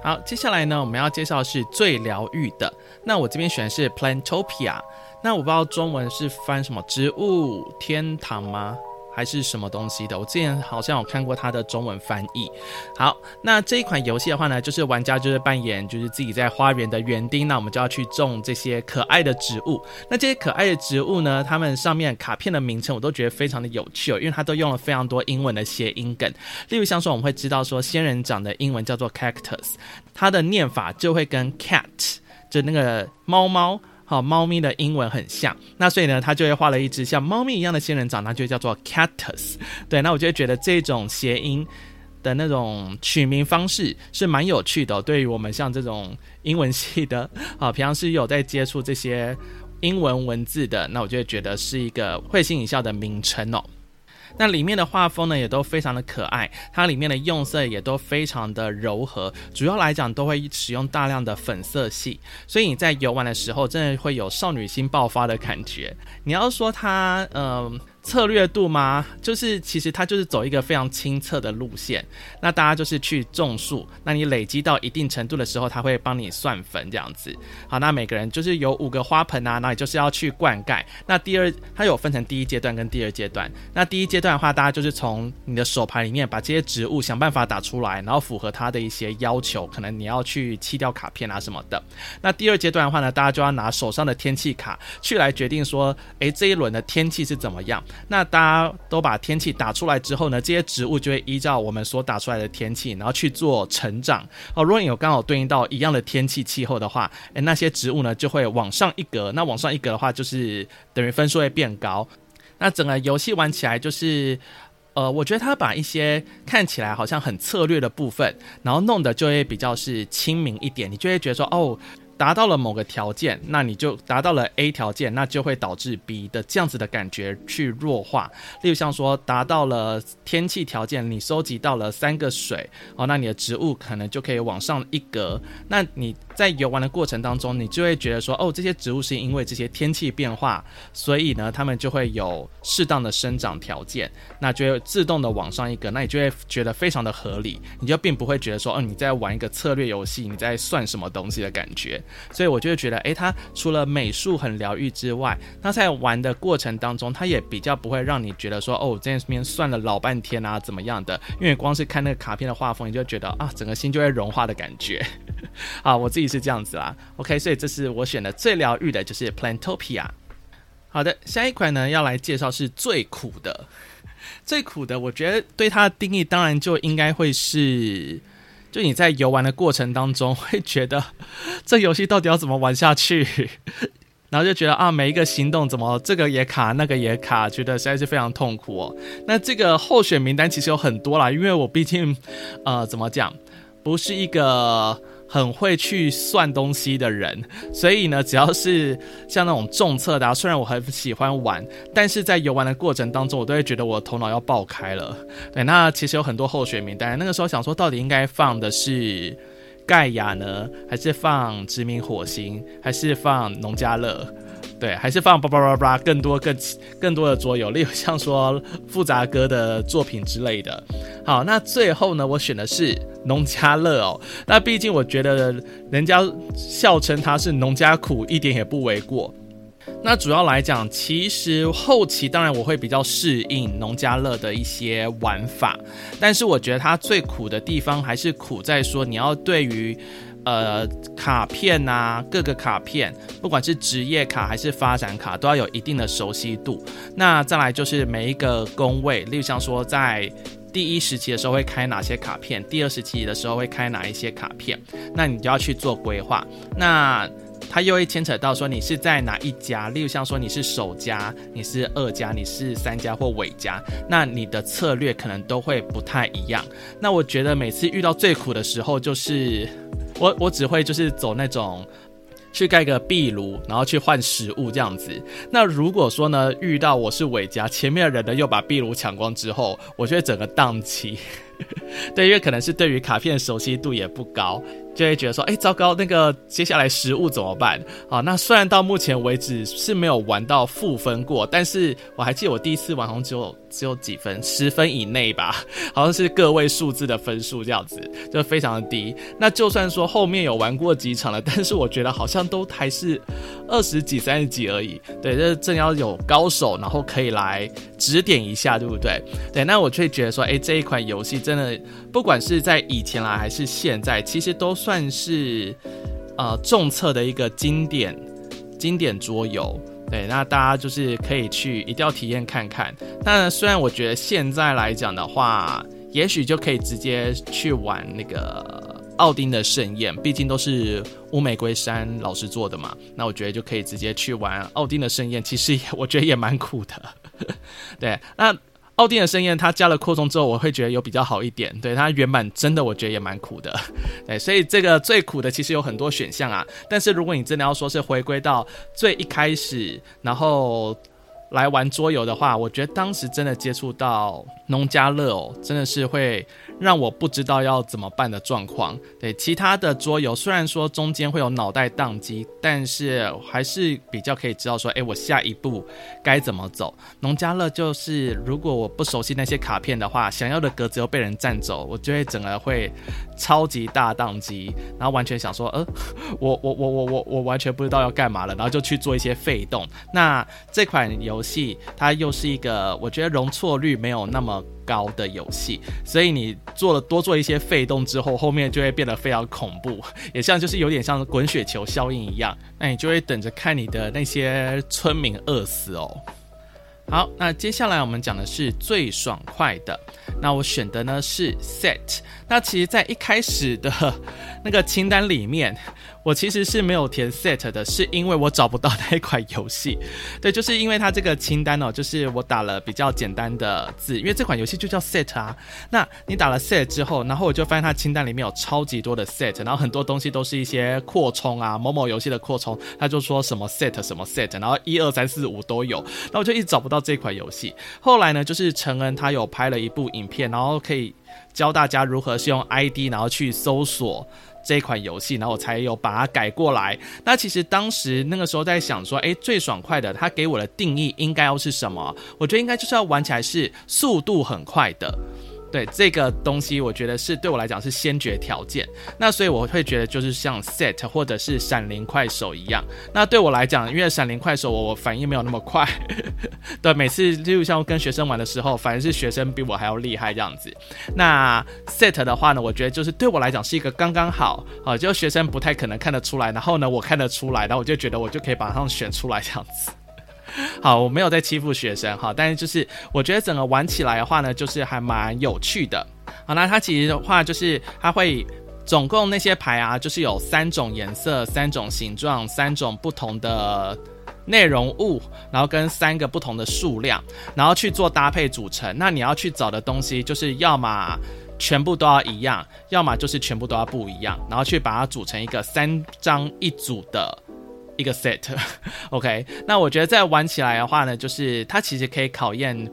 好，接下来呢，我们要介绍的是最疗愈的。那我这边选的是 Plantopia。那我不知道中文是翻什么植物天堂吗？还是什么东西的？我之前好像有看过它的中文翻译。好，那这一款游戏的话呢，就是玩家就是扮演就是自己在花园的园丁，那我们就要去种这些可爱的植物。那这些可爱的植物呢，它们上面卡片的名称我都觉得非常的有趣哦，因为它都用了非常多英文的谐音梗。例如像说我们会知道说仙人掌的英文叫做 cactus，它的念法就会跟 cat 就那个猫猫。好，猫咪的英文很像，那所以呢，他就会画了一只像猫咪一样的仙人掌，那就叫做 cactus。对，那我就会觉得这种谐音的那种取名方式是蛮有趣的。对于我们像这种英文系的，啊，平常是有在接触这些英文文字的，那我就会觉得是一个会心一笑的名称哦。那里面的画风呢，也都非常的可爱，它里面的用色也都非常的柔和，主要来讲都会使用大量的粉色系，所以你在游玩的时候，真的会有少女心爆发的感觉。你要说它，嗯、策略度吗？就是其实它就是走一个非常亲测的路线。那大家就是去种树，那你累积到一定程度的时候，它会帮你算分这样子。好，那每个人就是有五个花盆啊，那你就是要去灌溉。那第二，它有分成第一阶段跟第二阶段。那第一阶段的话，大家就是从你的手牌里面把这些植物想办法打出来，然后符合它的一些要求，可能你要去弃掉卡片啊什么的。那第二阶段的话呢，大家就要拿手上的天气卡去来决定说，诶，这一轮的天气是怎么样。那大家都把天气打出来之后呢，这些植物就会依照我们所打出来的天气，然后去做成长。哦，如果你有刚好对应到一样的天气气候的话，诶，那些植物呢就会往上一格。那往上一格的话，就是等于分数会变高。那整个游戏玩起来就是，呃，我觉得他把一些看起来好像很策略的部分，然后弄得就会比较是亲民一点，你就会觉得说，哦。达到了某个条件，那你就达到了 A 条件，那就会导致 B 的这样子的感觉去弱化。例如像说达到了天气条件，你收集到了三个水哦，那你的植物可能就可以往上一格。那你在游玩的过程当中，你就会觉得说，哦，这些植物是因为这些天气变化，所以呢，它们就会有适当的生长条件，那就会自动的往上一格，那你就会觉得非常的合理，你就并不会觉得说，哦，你在玩一个策略游戏，你在算什么东西的感觉。所以我就会觉得，诶，它除了美术很疗愈之外，那在玩的过程当中，它也比较不会让你觉得说，哦，这边算了老半天啊，怎么样的？因为光是看那个卡片的画风，你就觉得啊，整个心就会融化的感觉。啊，我自己是这样子啦。OK，所以这是我选的最疗愈的，就是 Plantopia。好的，下一款呢要来介绍是最苦的，最苦的，我觉得对它的定义当然就应该会是。就你在游玩的过程当中，会觉得 这游戏到底要怎么玩下去，然后就觉得啊，每一个行动怎么这个也卡，那个也卡，觉得实在是非常痛苦哦。那这个候选名单其实有很多啦，因为我毕竟呃怎么讲，不是一个。很会去算东西的人，所以呢，只要是像那种重测的啊，虽然我很喜欢玩，但是在游玩的过程当中，我都会觉得我头脑要爆开了。对，那其实有很多候选名单，那个时候想说，到底应该放的是盖亚呢，还是放殖民火星，还是放农家乐？对，还是放叭叭叭叭，更多更更多的桌游，例如像说复杂哥的作品之类的。好，那最后呢，我选的是农家乐哦。那毕竟我觉得人家笑称它是农家苦，一点也不为过。那主要来讲，其实后期当然我会比较适应农家乐的一些玩法，但是我觉得它最苦的地方还是苦在说你要对于。呃卡片啊，各个卡片，不管是职业卡还是发展卡，都要有一定的熟悉度。那再来就是每一个工位，例如像说在第一时期的时候会开哪些卡片，第二时期的时候会开哪一些卡片，那你就要去做规划。那它又会牵扯到说你是在哪一家，例如像说你是首家，你是二家，你是三家或尾家，那你的策略可能都会不太一样。那我觉得每次遇到最苦的时候，就是我我只会就是走那种去盖个壁炉，然后去换食物这样子。那如果说呢，遇到我是尾家，前面的人呢又把壁炉抢光之后，我觉得整个档期，对，因为可能是对于卡片熟悉度也不高。就会觉得说，哎，糟糕，那个接下来食物怎么办？好，那虽然到目前为止是没有玩到负分过，但是我还记得我第一次玩好像只有只有几分，十分以内吧，好像是个位数字的分数这样子，就非常的低。那就算说后面有玩过几场了，但是我觉得好像都还是二十几、三十几而已。对，这正要有高手，然后可以来指点一下，对不对？对，那我却觉得说，哎，这一款游戏真的，不管是在以前啦，还是现在，其实都。算是呃重测的一个经典经典桌游，对，那大家就是可以去一定要体验看看。那虽然我觉得现在来讲的话，也许就可以直接去玩那个奥丁的盛宴，毕竟都是乌玫瑰山老师做的嘛。那我觉得就可以直接去玩奥丁的盛宴，其实也我觉得也蛮苦的。对，那。奥丁的盛宴，它加了扩充之后，我会觉得有比较好一点。对，它原版真的，我觉得也蛮苦的。对，所以这个最苦的其实有很多选项啊。但是如果你真的要说是回归到最一开始，然后来玩桌游的话，我觉得当时真的接触到农家乐哦，真的是会。让我不知道要怎么办的状况。对，其他的桌游，虽然说中间会有脑袋宕机，但是还是比较可以知道说，哎，我下一步该怎么走。农家乐就是，如果我不熟悉那些卡片的话，想要的格子又被人占走，我就会整个会超级大宕机，然后完全想说，呃，我我我我我我完全不知道要干嘛了，然后就去做一些废动。那这款游戏它又是一个，我觉得容错率没有那么高的游戏，所以你做了多做一些废动之后，后面就会变得非常恐怖，也像就是有点像滚雪球效应一样，那你就会等着看你的那些村民饿死哦。好，那接下来我们讲的是最爽快的，那我选的呢是 Set。那其实，在一开始的那个清单里面。我其实是没有填 set 的，是因为我找不到那一款游戏。对，就是因为它这个清单哦，就是我打了比较简单的字，因为这款游戏就叫 set 啊。那你打了 set 之后，然后我就发现它清单里面有超级多的 set，然后很多东西都是一些扩充啊，某某游戏的扩充，他就说什么 set 什么 set，然后一二三四五都有，那我就一直找不到这款游戏。后来呢，就是承恩他有拍了一部影片，然后可以教大家如何是用 ID 然后去搜索。这款游戏，然后我才有把它改过来。那其实当时那个时候在想说，诶，最爽快的，它给我的定义应该要是什么？我觉得应该就是要玩起来是速度很快的。对这个东西，我觉得是对我来讲是先决条件。那所以我会觉得就是像 Set 或者是闪灵快手一样。那对我来讲，因为闪灵快手我我反应没有那么快，对，每次就像跟学生玩的时候，反而是学生比我还要厉害这样子。那 Set 的话呢，我觉得就是对我来讲是一个刚刚好啊，就学生不太可能看得出来，然后呢我看得出来，然后我就觉得我就可以把它选出来这样子。好，我没有在欺负学生哈，但是就是我觉得整个玩起来的话呢，就是还蛮有趣的。好，那它其实的话就是它会总共那些牌啊，就是有三种颜色、三种形状、三种不同的内容物，然后跟三个不同的数量，然后去做搭配组成。那你要去找的东西，就是要么全部都要一样，要么就是全部都要不一样，然后去把它组成一个三张一组的。一个 set，OK，那我觉得在玩起来的话呢，就是它其实可以考验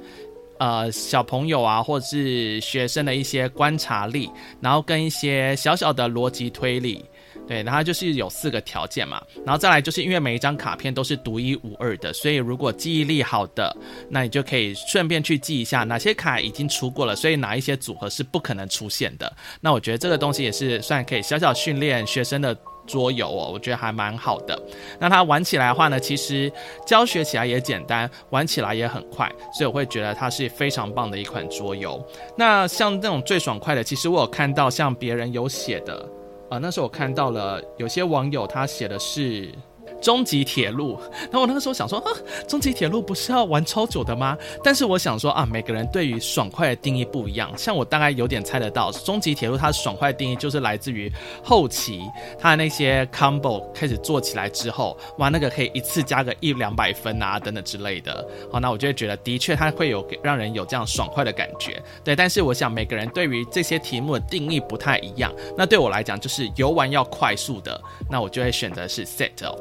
呃小朋友啊，或者是学生的一些观察力，然后跟一些小小的逻辑推理，对，然后就是有四个条件嘛，然后再来就是因为每一张卡片都是独一无二的，所以如果记忆力好的，那你就可以顺便去记一下哪些卡已经出过了，所以哪一些组合是不可能出现的。那我觉得这个东西也是算可以小小训练学生的。桌游哦，我觉得还蛮好的。那它玩起来的话呢，其实教学起来也简单，玩起来也很快，所以我会觉得它是非常棒的一款桌游。那像这种最爽快的，其实我有看到像别人有写的呃，那时候我看到了有些网友他写的是。终极铁路，那我那个时候想说，啊，终极铁路不是要玩超久的吗？但是我想说啊，每个人对于爽快的定义不一样。像我大概有点猜得到，终极铁路它爽快的定义就是来自于后期它的那些 combo 开始做起来之后，哇，那个可以一次加个一两百分啊，等等之类的。好，那我就会觉得的确它会有让人有这样爽快的感觉。对，但是我想每个人对于这些题目的定义不太一样。那对我来讲，就是游玩要快速的，那我就会选择是 set 哦。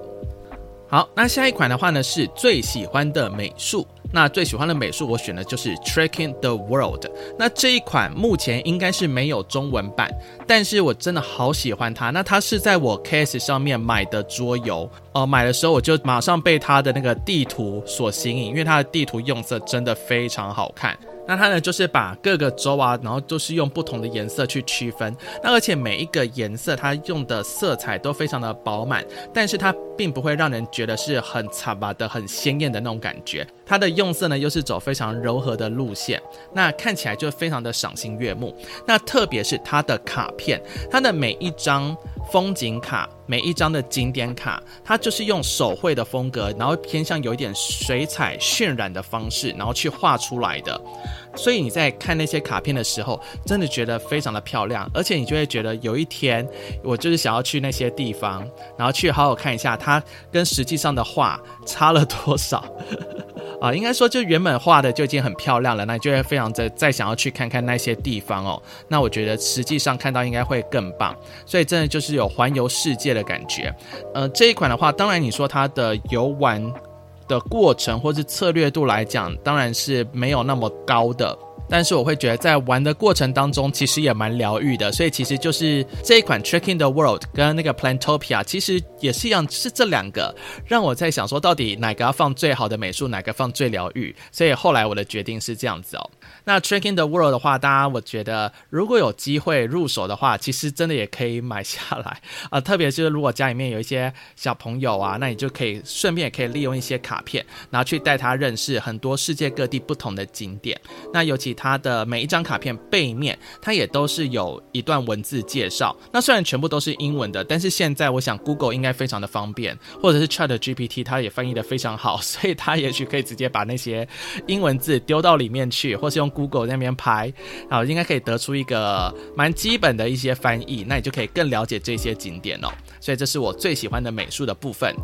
好，那下一款的话呢，是最喜欢的美术。那最喜欢的美术，我选的就是 Tracking the World。那这一款目前应该是没有中文版，但是我真的好喜欢它。那它是在我 KS 上面买的桌游，呃，买的时候我就马上被它的那个地图所吸引，因为它的地图用色真的非常好看。那它呢，就是把各个州啊，然后就是用不同的颜色去区分。那而且每一个颜色它用的色彩都非常的饱满，但是它并不会让人觉得是很惨吧的、很鲜艳的那种感觉。它的用色呢，又是走非常柔和的路线，那看起来就非常的赏心悦目。那特别是它的卡片，它的每一张风景卡，每一张的景点卡，它就是用手绘的风格，然后偏向有一点水彩渲染的方式，然后去画出来的。所以你在看那些卡片的时候，真的觉得非常的漂亮，而且你就会觉得有一天我就是想要去那些地方，然后去好好看一下它跟实际上的画差了多少。啊，应该说就原本画的就已经很漂亮了，那就会非常的再想要去看看那些地方哦。那我觉得实际上看到应该会更棒，所以真的就是有环游世界的感觉。呃，这一款的话，当然你说它的游玩的过程或是策略度来讲，当然是没有那么高的。但是我会觉得在玩的过程当中，其实也蛮疗愈的。所以其实就是这一款 Tricking the World 跟那个 Plantopia，其实也是一样，是这两个让我在想说，到底哪个要放最好的美术，哪个放最疗愈。所以后来我的决定是这样子哦。那 Tracking the World 的话，大家我觉得如果有机会入手的话，其实真的也可以买下来 啊、特别是如果家里面有一些小朋友啊，那你就可以顺便也可以利用一些卡片，然后去带他认识很多世界各地不同的景点。那尤其它的每一张卡片背面，它也都是有一段文字介绍。那虽然全部都是英文的，但是现在我想 Google 应该非常的方便，或者是 Chat GPT 它也翻译的非常好，所以它也许可以直接把那些英文字丢到里面去，或是用。Google 那边拍，然后，应该可以得出一个蛮基本的一些翻译，那你就可以更了解这些景点哦。所以这是我最喜欢的美术的部分。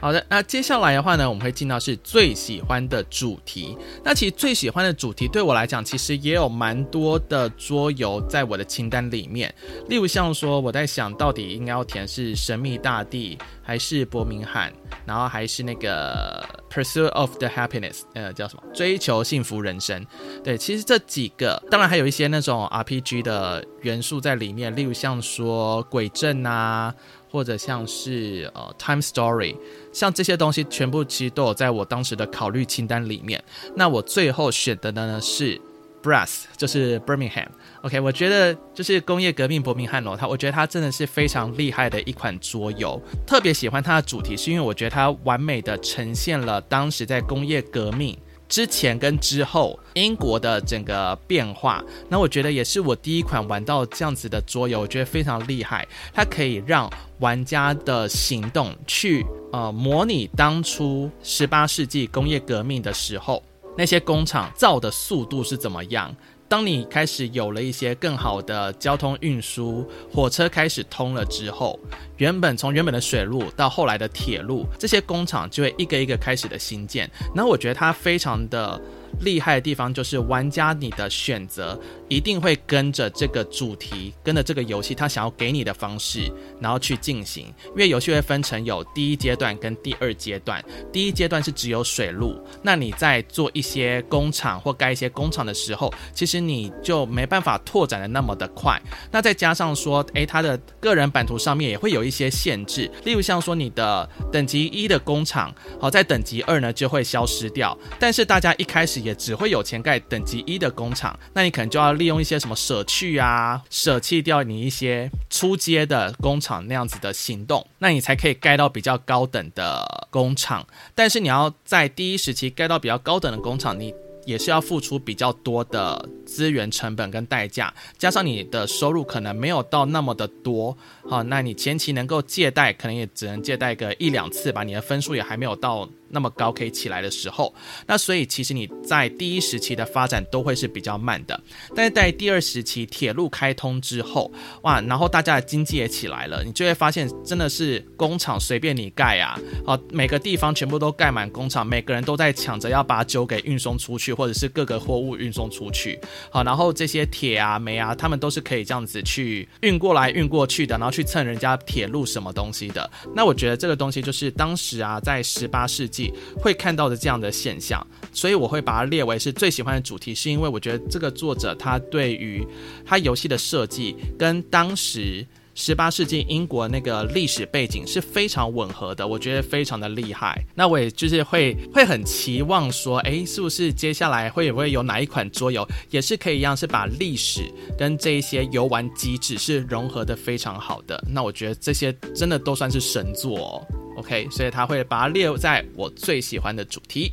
好的，那接下来的话呢，我们会进到是最喜欢的主题。那其实最喜欢的主题对我来讲，其实也有蛮多的桌游在我的清单里面。例如像说，我在想到底应该要填是神秘大地，还是伯明翰，然后还是那个 Pursuit of the Happiness，呃，叫什么？追求幸福人生。对，其实这几个，当然还有一些那种 RPG 的元素在里面，例如像说鬼镇啊。或者像是呃，Time Story，像这些东西全部其实都有在我当时的考虑清单里面。那我最后选的呢是 Brass，就是 Birmingham。OK，我觉得就是工业革命伯明翰哦，它我觉得它真的是非常厉害的一款桌游。特别喜欢它的主题，是因为我觉得它完美的呈现了当时在工业革命之前跟之后英国的整个变化，那我觉得也是我第一款玩到这样子的桌游，我觉得非常厉害。它可以让玩家的行动去呃模拟当初十八世纪工业革命的时候那些工厂造的速度是怎么样。当你开始有了一些更好的交通运输，火车开始通了之后，原本从原本的水路到后来的铁路，这些工厂就会一个一个开始的新建。然后我觉得它非常的。厉害的地方就是玩家，你的选择一定会跟着这个主题，跟着这个游戏他想要给你的方式，然后去进行。因为游戏会分成有第一阶段跟第二阶段。第一阶段是只有水路，那你在做一些工厂或盖一些工厂的时候，其实你就没办法拓展的那么的快。那再加上说，诶，它的个人版图上面也会有一些限制，例如像说你的等级一的工厂，好，在等级二呢就会消失掉。但是大家一开始也只会有钱盖等级一的工厂，那你可能就要利用一些什么舍去啊，舍弃掉你一些出街的工厂那样子的行动，那你才可以盖到比较高等的工厂。但是你要在第一时期盖到比较高等的工厂，你也是要付出比较多的资源成本跟代价，加上你的收入可能没有到那么的多，好，那你前期能够借贷，可能也只能借贷个一两次吧，你的分数也还没有到那么高可以起来的时候，那所以其实你在第一时期的发展都会是比较慢的，但是在第二时期铁路开通之后，哇，然后大家的经济也起来了，你就会发现真的是工厂随便你盖啊，好，每个地方全部都盖满工厂，每个人都在抢着要把酒给运送出去，或者是各个货物运送出去，好，然后这些铁啊、煤啊，他们都是可以这样子去运过来、运过去的，然后去蹭人家铁路什么东西的。那我觉得这个东西就是当时啊，在十八世纪。会看到的这样的现象，所以我会把它列为是最喜欢的主题，是因为我觉得这个作者他对于他游戏的设计跟当时十八世纪英国那个历史背景是非常吻合的，我觉得非常的厉害。那我也就是会会很期望说，哎，是不是接下来会不会有哪一款桌游也是可以一样是把历史跟这一些游玩机制是融合的非常好的？那我觉得这些真的都算是神作哦。OK，所以他会把它列在我最喜欢的主题。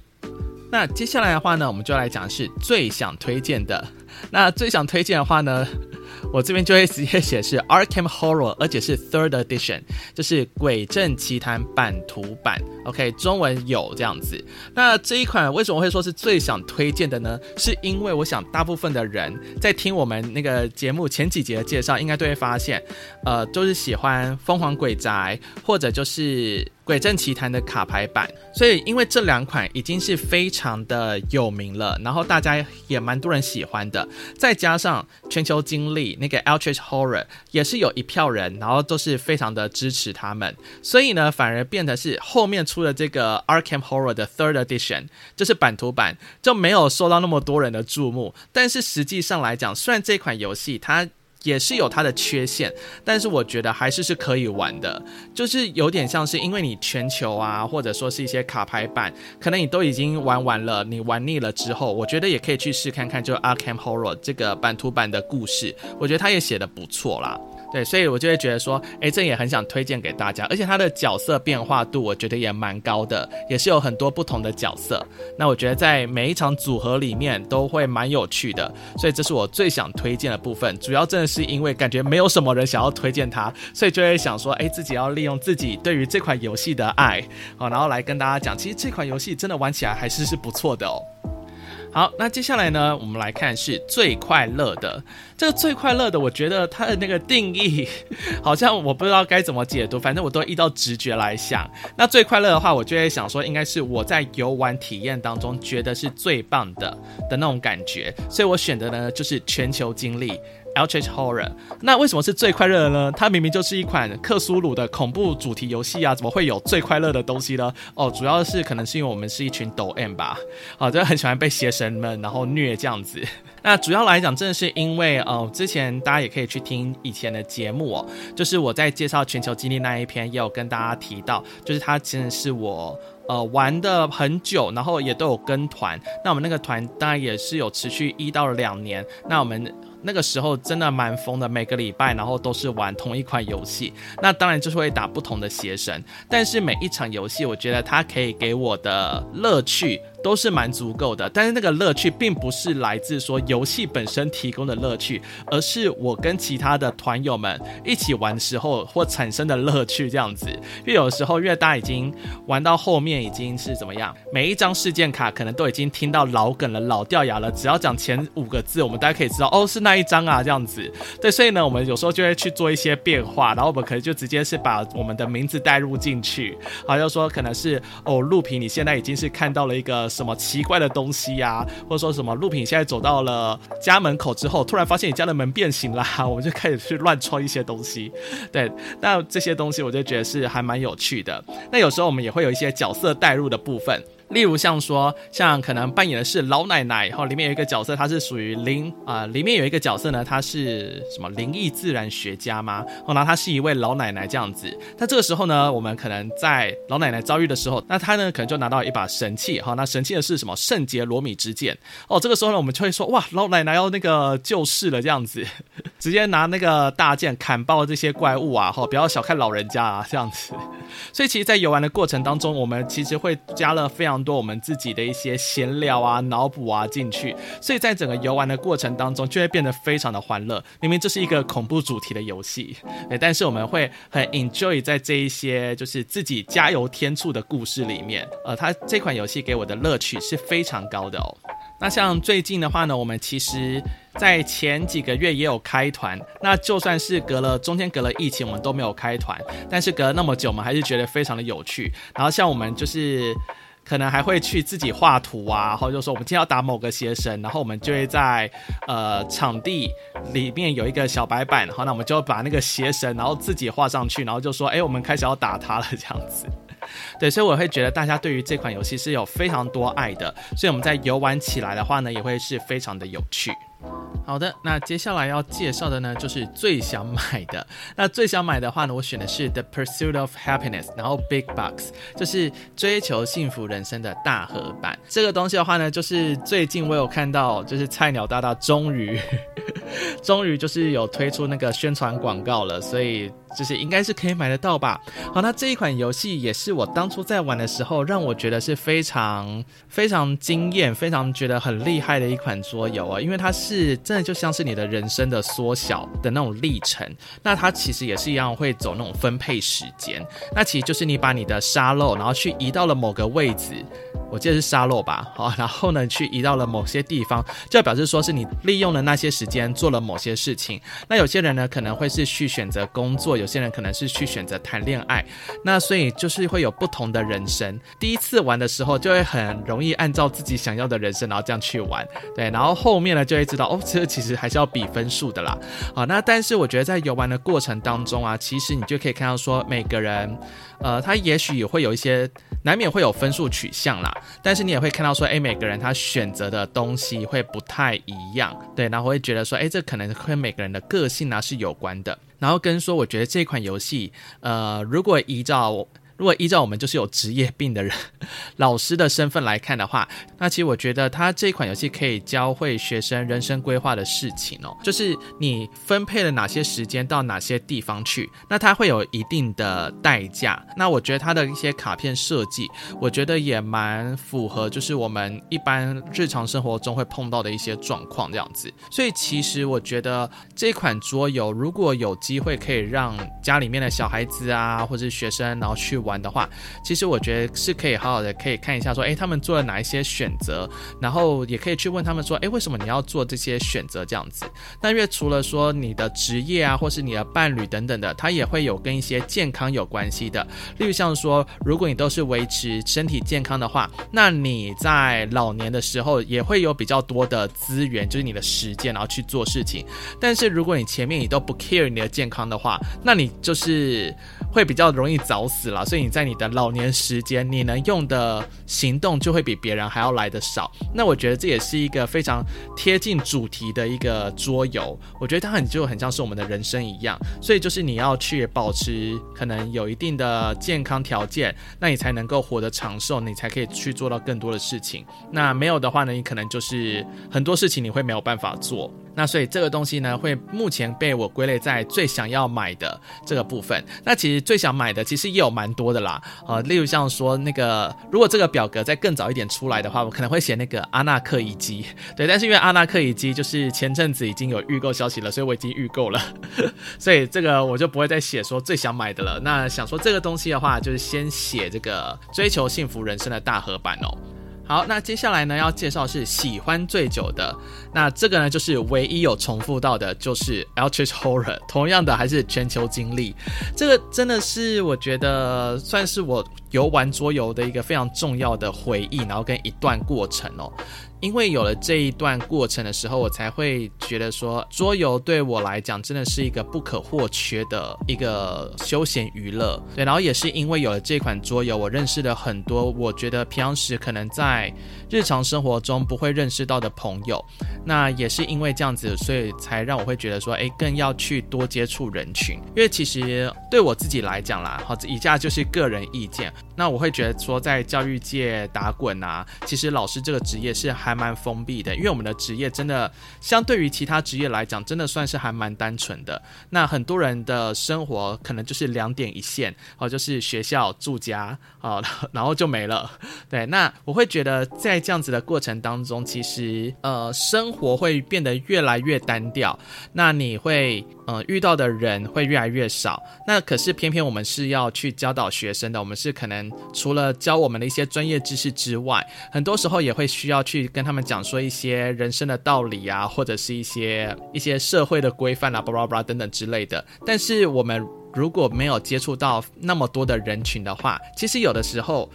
那接下来的话呢，我们就来讲是最想推荐的。那最想推荐的话呢，我这边就会直接写是 Arkham Horror，而且是 Third Edition，就是《鬼镇奇谭》版图版。OK，中文有这样子。那这一款为什么会说是最想推荐的呢？是因为我想大部分的人在听我们那个节目前几集的介绍，应该都会发现，呃，都是喜欢《疯狂鬼宅》或者就是。《鬼镇奇谭》的卡牌版，所以因为这两款已经是非常的有名了，然后大家也蛮多人喜欢的，再加上全球经历那个 a l t r i c h Horror 也是有一票人，然后都是非常的支持他们，所以呢，反而变得是后面出的这个 Arkham Horror 的 Third Edition，就是版图版就没有受到那么多人的注目，但是实际上来讲，虽然这款游戏它。也是有它的缺陷，但是我觉得还是是可以玩的，就是有点像是因为你全球啊，或者说是一些卡牌版，可能你都已经玩完了，你玩腻了之后，我觉得也可以去试看看，就 Arkham Horror 这个版图版的故事，我觉得他也写的不错啦。对，所以我就会觉得说，诶，这也很想推荐给大家，而且它的角色变化度，我觉得也蛮高的，也是有很多不同的角色。那我觉得在每一场组合里面都会蛮有趣的，所以这是我最想推荐的部分。主要真的是因为感觉没有什么人想要推荐它，所以就会想说，诶，自己要利用自己对于这款游戏的爱，好，然后来跟大家讲，其实这款游戏真的玩起来还是是不错的哦。好，那接下来呢，我们来看是最快乐的。这个最快乐的，我觉得它的那个定义好像我不知道该怎么解读，反正我都依照直觉来想。那最快乐的话，我就会想说，应该是我在游玩体验当中觉得是最棒的的那种感觉，所以我选的呢就是全球经历。Eldritch Horror，那为什么是最快乐的呢？它明明就是一款克苏鲁的恐怖主题游戏啊，怎么会有最快乐的东西呢？哦，主要是可能是因为我们是一群抖 M 吧，啊，就很喜欢被邪神们然后虐这样子。那主要来讲，真的是因为哦，之前大家也可以去听以前的节目哦，就是我在介绍全球经历那一篇，也有跟大家提到，就是它真的是我呃玩的很久，然后也都有跟团。那我们那个团当然也是有持续一到两年。那我们。那个时候真的蛮疯的，每个礼拜然后都是玩同一款游戏，那当然就是会打不同的邪神，但是每一场游戏，我觉得它可以给我的乐趣。都是蛮足够的，但是那个乐趣并不是来自说游戏本身提供的乐趣，而是我跟其他的团友们一起玩的时候或产生的乐趣这样子。因为有时候，因为大家已经玩到后面已经是怎么样，每一张事件卡可能都已经听到老梗了、老掉牙了，只要讲前五个字，我们大家可以知道哦，是那一张啊这样子。对，所以呢，我们有时候就会去做一些变化，然后我们可能就直接是把我们的名字带入进去，好像说可能是哦，陆平你现在已经是看到了一个。什么奇怪的东西呀、或者说什么陆品现在走到了家门口之后，突然发现你家的门变形了，我们就开始去乱戳一些东西。对，那这些东西我就觉得是还蛮有趣的。那有时候我们也会有一些角色代入的部分。例如像说，像可能扮演的是老奶奶，然后里面有一个角色，他是属于灵啊，里面有一个角色呢，他是什么灵异自然学家吗？哦，那他是一位老奶奶这样子。那这个时候呢，我们可能在老奶奶遭遇的时候，那他呢可能就拿到一把神器，哈，那神器的是什么？圣洁罗米之剑。哦，这个时候呢，我们就会说，哇，老奶奶要那个救世了这样子，直接拿那个大剑砍爆这些怪物啊，哈，不要小看老人家啊这样子。所以其实，在游玩的过程当中，我们其实会加了非常。多我们自己的一些闲聊啊、脑补啊进去，所以在整个游玩的过程当中，就会变得非常的欢乐。明明这是一个恐怖主题的游戏，对，但是我们会很 enjoy 在这一些就是自己加油添醋的故事里面。呃，它这款游戏给我的乐趣是非常高的哦。那像最近的话呢，我们其实在前几个月也有开团。那就算是隔了中间隔了疫情，我们都没有开团，但是隔了那么久，我们还是觉得非常的有趣。然后像我们就是可能还会去自己画图啊，然后就说我们今天要打某个邪神，然后我们就会在呃场地里面有一个小白板，然后那我们就把那个邪神然后自己画上去，然后就说哎，我们开始要打他了这样子。对，所以我会觉得大家对于这款游戏是有非常多爱的，所以我们在游玩起来的话呢，也会是非常的有趣。好的，那接下来要介绍的呢，就是最想买的。那最想买的话呢，我选的是 The Pursuit of Happiness，然后 Big Box，就是追求幸福人生的大盒版。这个东西的话呢，就是最近我有看到，就是菜鸟大大终于，终于就是有推出那个宣传广告了，所以。就是应该是可以买得到吧。好，那这一款游戏也是我当初在玩的时候，让我觉得是非常非常惊艳、非常觉得很厉害的一款桌游啊。因为它是真的就像是你的人生的缩小的那种历程。那它其实也是一样会走那种分配时间。那其实就是你把你的沙漏，然后去移到了某个位置。我记得是沙漏吧，好，然后呢，去移到了某些地方，就表示说是你利用了那些时间做了某些事情。那有些人呢，可能会是去选择工作，有些人可能是去选择谈恋爱。那所以就是会有不同的人生。第一次玩的时候，就会很容易按照自己想要的人生，然后这样去玩，对。然后后面呢，就会知道哦，这其实还是要比分数的啦。好，那但是我觉得在游玩的过程当中啊，其实你就可以看到说每个人。呃，他也许也会有一些，难免会有分数取向啦，但是你也会看到说，诶，每个人他选择的东西会不太一样，对，然后会觉得说，诶，这可能跟每个人的个性啊是有关的，然后跟说，我觉得这款游戏，呃，如果依照。如果依照我们就是有职业病的人，老师的身份来看的话，那其实我觉得他这款游戏可以教会学生人生规划的事情哦，就是你分配了哪些时间到哪些地方去，那它会有一定的代价。那我觉得它的一些卡片设计，我觉得也蛮符合，就是我们一般日常生活中会碰到的一些状况这样子。所以其实我觉得这款桌游如果有机会可以让家里面的小孩子啊，或者是学生然后去玩。玩的话，其实我觉得是可以好好的可以看一下，说，诶，他们做了哪一些选择，然后也可以去问他们说，诶，为什么你要做这些选择这样子？那因为除了说你的职业啊，或是你的伴侣等等的，它也会有跟一些健康有关系的。例如像说，如果你都是维持身体健康的话，那你在老年的时候也会有比较多的资源，就是你的时间，然后去做事情。但是如果你前面你都不 care 你的健康的话，那你就是会比较容易早死了。所以你在你的老年时间，你能用的行动就会比别人还要来得少。那我觉得这也是一个非常贴近主题的一个桌游。我觉得它很就很像是我们的人生一样，所以就是你要去保持可能有一定的健康条件，那你才能够活得长寿，你才可以去做到更多的事情。那没有的话呢，你可能就是很多事情你会没有办法做。那所以这个东西呢，会目前被我归类在最想要买的这个部分。那其实最想买的其实也有蛮多的啦，呃，例如像说那个，如果这个表格再更早一点出来的话，我可能会写那个阿纳克遗迹，对。但是因为阿纳克遗迹就是前阵子已经有预购消息了，所以我已经预购了，所以这个我就不会再写说最想买的了。那想说这个东西的话，就是先写这个追求幸福人生的大盒版哦。好，那接下来呢，要介绍是喜欢醉酒的，那这个呢就是唯一有重复到的，就是 Eldritch Horror，同样的还是全球经历，这个真的是我觉得算是我游玩桌游的一个非常重要的回忆，然后跟一段过程哦。因为有了这一段过程的时候，我才会觉得说，桌游对我来讲真的是一个不可或缺的一个休闲娱乐。对，然后也是因为有了这款桌游，我认识了很多我觉得平常时可能在日常生活中不会认识到的朋友。那也是因为这样子，所以才让我会觉得说，诶，更要去多接触人群。因为其实对我自己来讲啦，好，以下就是个人意见。那我会觉得说，在教育界打滚啊，其实老师这个职业是还。还蛮封闭的，因为我们的职业真的相对于其他职业来讲，真的算是还蛮单纯的。那很多人的生活可能就是两点一线，哦，就是学校、住家，哦，然后就没了。对，那我会觉得在这样子的过程当中，其实呃，生活会变得越来越单调。那你会呃遇到的人会越来越少。那可是偏偏我们是要去教导学生的，我们是可能除了教我们的一些专业知识之外，很多时候也会需要去跟他们讲说一些人生的道理啊，或者是一些一些社会的规范啊，巴拉巴拉等等之类的。但是我们如果没有接触到那么多的人群的话，其实有的时候。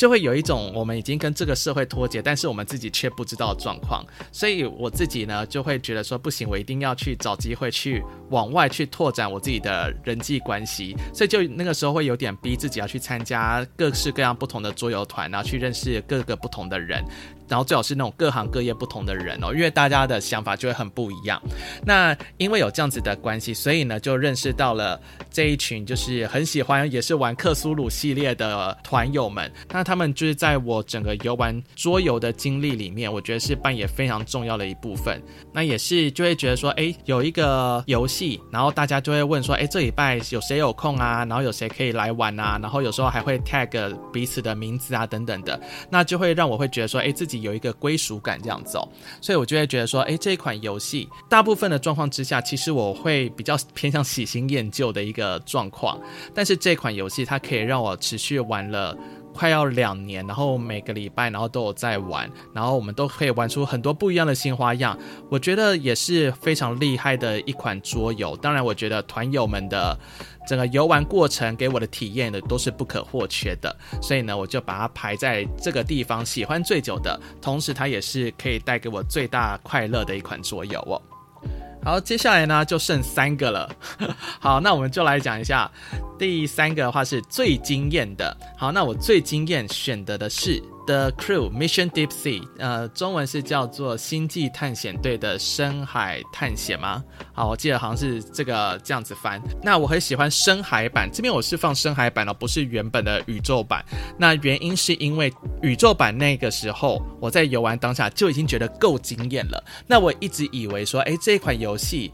就会有一种我们已经跟这个社会脱节，但是我们自己却不知道的状况。所以我自己呢，就会觉得说不行，我一定要去找机会去往外去拓展我自己的人际关系。所以就那个时候会有点逼自己要去参加各式各样不同的桌游团，然后去认识各个不同的人。然后最好是那种各行各业不同的人哦，因为大家的想法就会很不一样。那因为有这样子的关系，所以呢就认识到了这一群就是很喜欢也是玩克苏鲁系列的团友们。那他们就是在我整个游玩桌游的经历里面，我觉得是扮演非常重要的一部分。那也是就会觉得说，哎，有一个游戏，然后大家就会问说，哎，这礼拜有谁有空啊？然后有谁可以来玩啊？然后有时候还会 tag 彼此的名字啊等等的，那就会让我会觉得说，哎，自己。有一个归属感这样子哦，所以我就会觉得说，诶，这款游戏大部分的状况之下，其实我会比较偏向喜新厌旧的一个状况。但是这款游戏它可以让我持续玩了快要两年，然后每个礼拜然后都有在玩，然后我们都可以玩出很多不一样的新花样。我觉得也是非常厉害的一款桌游。当然，我觉得团友们的。整个游玩过程给我的体验的都是不可或缺的，所以呢，我就把它排在这个地方，喜欢最久的，同时它也是可以带给我最大快乐的一款桌游哦。好，接下来呢就剩三个了。好，那我们就来讲一下第三个的话是最惊艳的。好，那我最惊艳选择的是。The Crew Mission Deep Sea，呃，中文是叫做《星际探险队》的深海探险吗？好，我记得好像是这个这样子翻。那我很喜欢深海版，这边我是放深海版哦，不是原本的宇宙版。那原因是因为宇宙版那个时候我在游玩当下就已经觉得够惊艳了。那我一直以为说，诶，这款游戏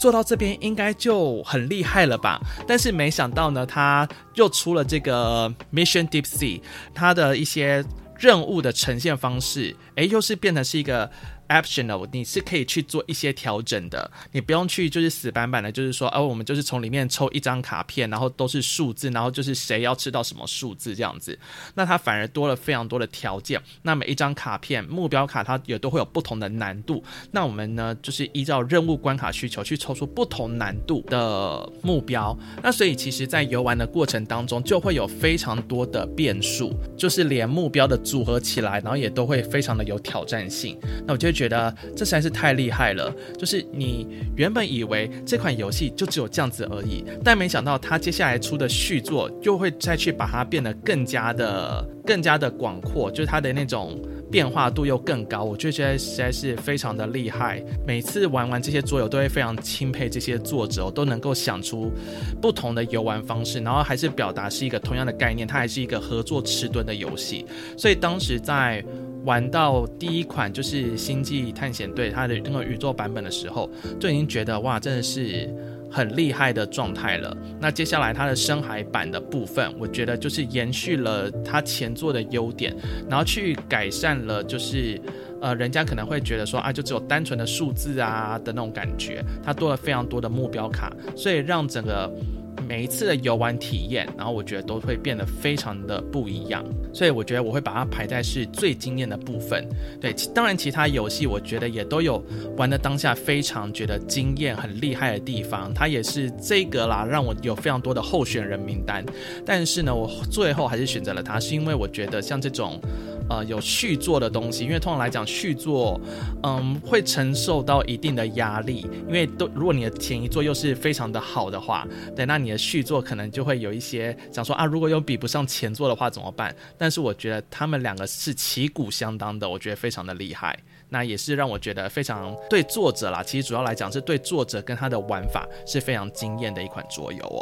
做到这边应该就很厉害了吧？但是没想到呢，他又出了这个 Mission Deep Sea，他的一些。任务的呈现方式，诶，又是变成是一个。Optional，你是可以去做一些调整的，你不用去就是死板板的，就是说，哦，我们就是从里面抽一张卡片，然后都是数字，然后就是谁要吃到什么数字这样子，那它反而多了非常多的条件。那每一张卡片目标卡它也都会有不同的难度，那我们呢就是依照任务关卡需求去抽出不同难度的目标。那所以其实，在游玩的过程当中，就会有非常多的变数，就是连目标的组合起来，然后也都会非常的有挑战性。那我就。觉得这实在是太厉害了，就是你原本以为这款游戏就只有这样子而已，但没想到它接下来出的续作就会再去把它变得更加的、更加的广阔，就是它的那种变化度又更高。我就觉得实在是非常的厉害。每次玩完这些桌游，都会非常钦佩这些作者，都能够想出不同的游玩方式，然后还是表达是一个同样的概念，它还是一个合作迟钝的游戏。所以当时在。玩到第一款就是《星际探险队》它的那个宇宙版本的时候，就已经觉得哇，真的是很厉害的状态了。那接下来它的深海版的部分，我觉得就是延续了它前作的优点，然后去改善了，就是呃，人家可能会觉得说啊，就只有单纯的数字啊的那种感觉，它多了非常多的目标卡，所以让整个。每一次的游玩体验，然后我觉得都会变得非常的不一样，所以我觉得我会把它排在是最惊艳的部分。对，当然其他游戏我觉得也都有玩的当下非常觉得惊艳、很厉害的地方，它也是这个啦，让我有非常多的候选人名单。但是呢，我最后还是选择了它，是因为我觉得像这种。呃，有续作的东西，因为通常来讲，续作，嗯，会承受到一定的压力，因为都如果你的前一作又是非常的好的话，对，那你的续作可能就会有一些想说啊，如果又比不上前作的话怎么办？但是我觉得他们两个是旗鼓相当的，我觉得非常的厉害，那也是让我觉得非常对作者啦，其实主要来讲是对作者跟他的玩法是非常惊艳的一款桌游哦。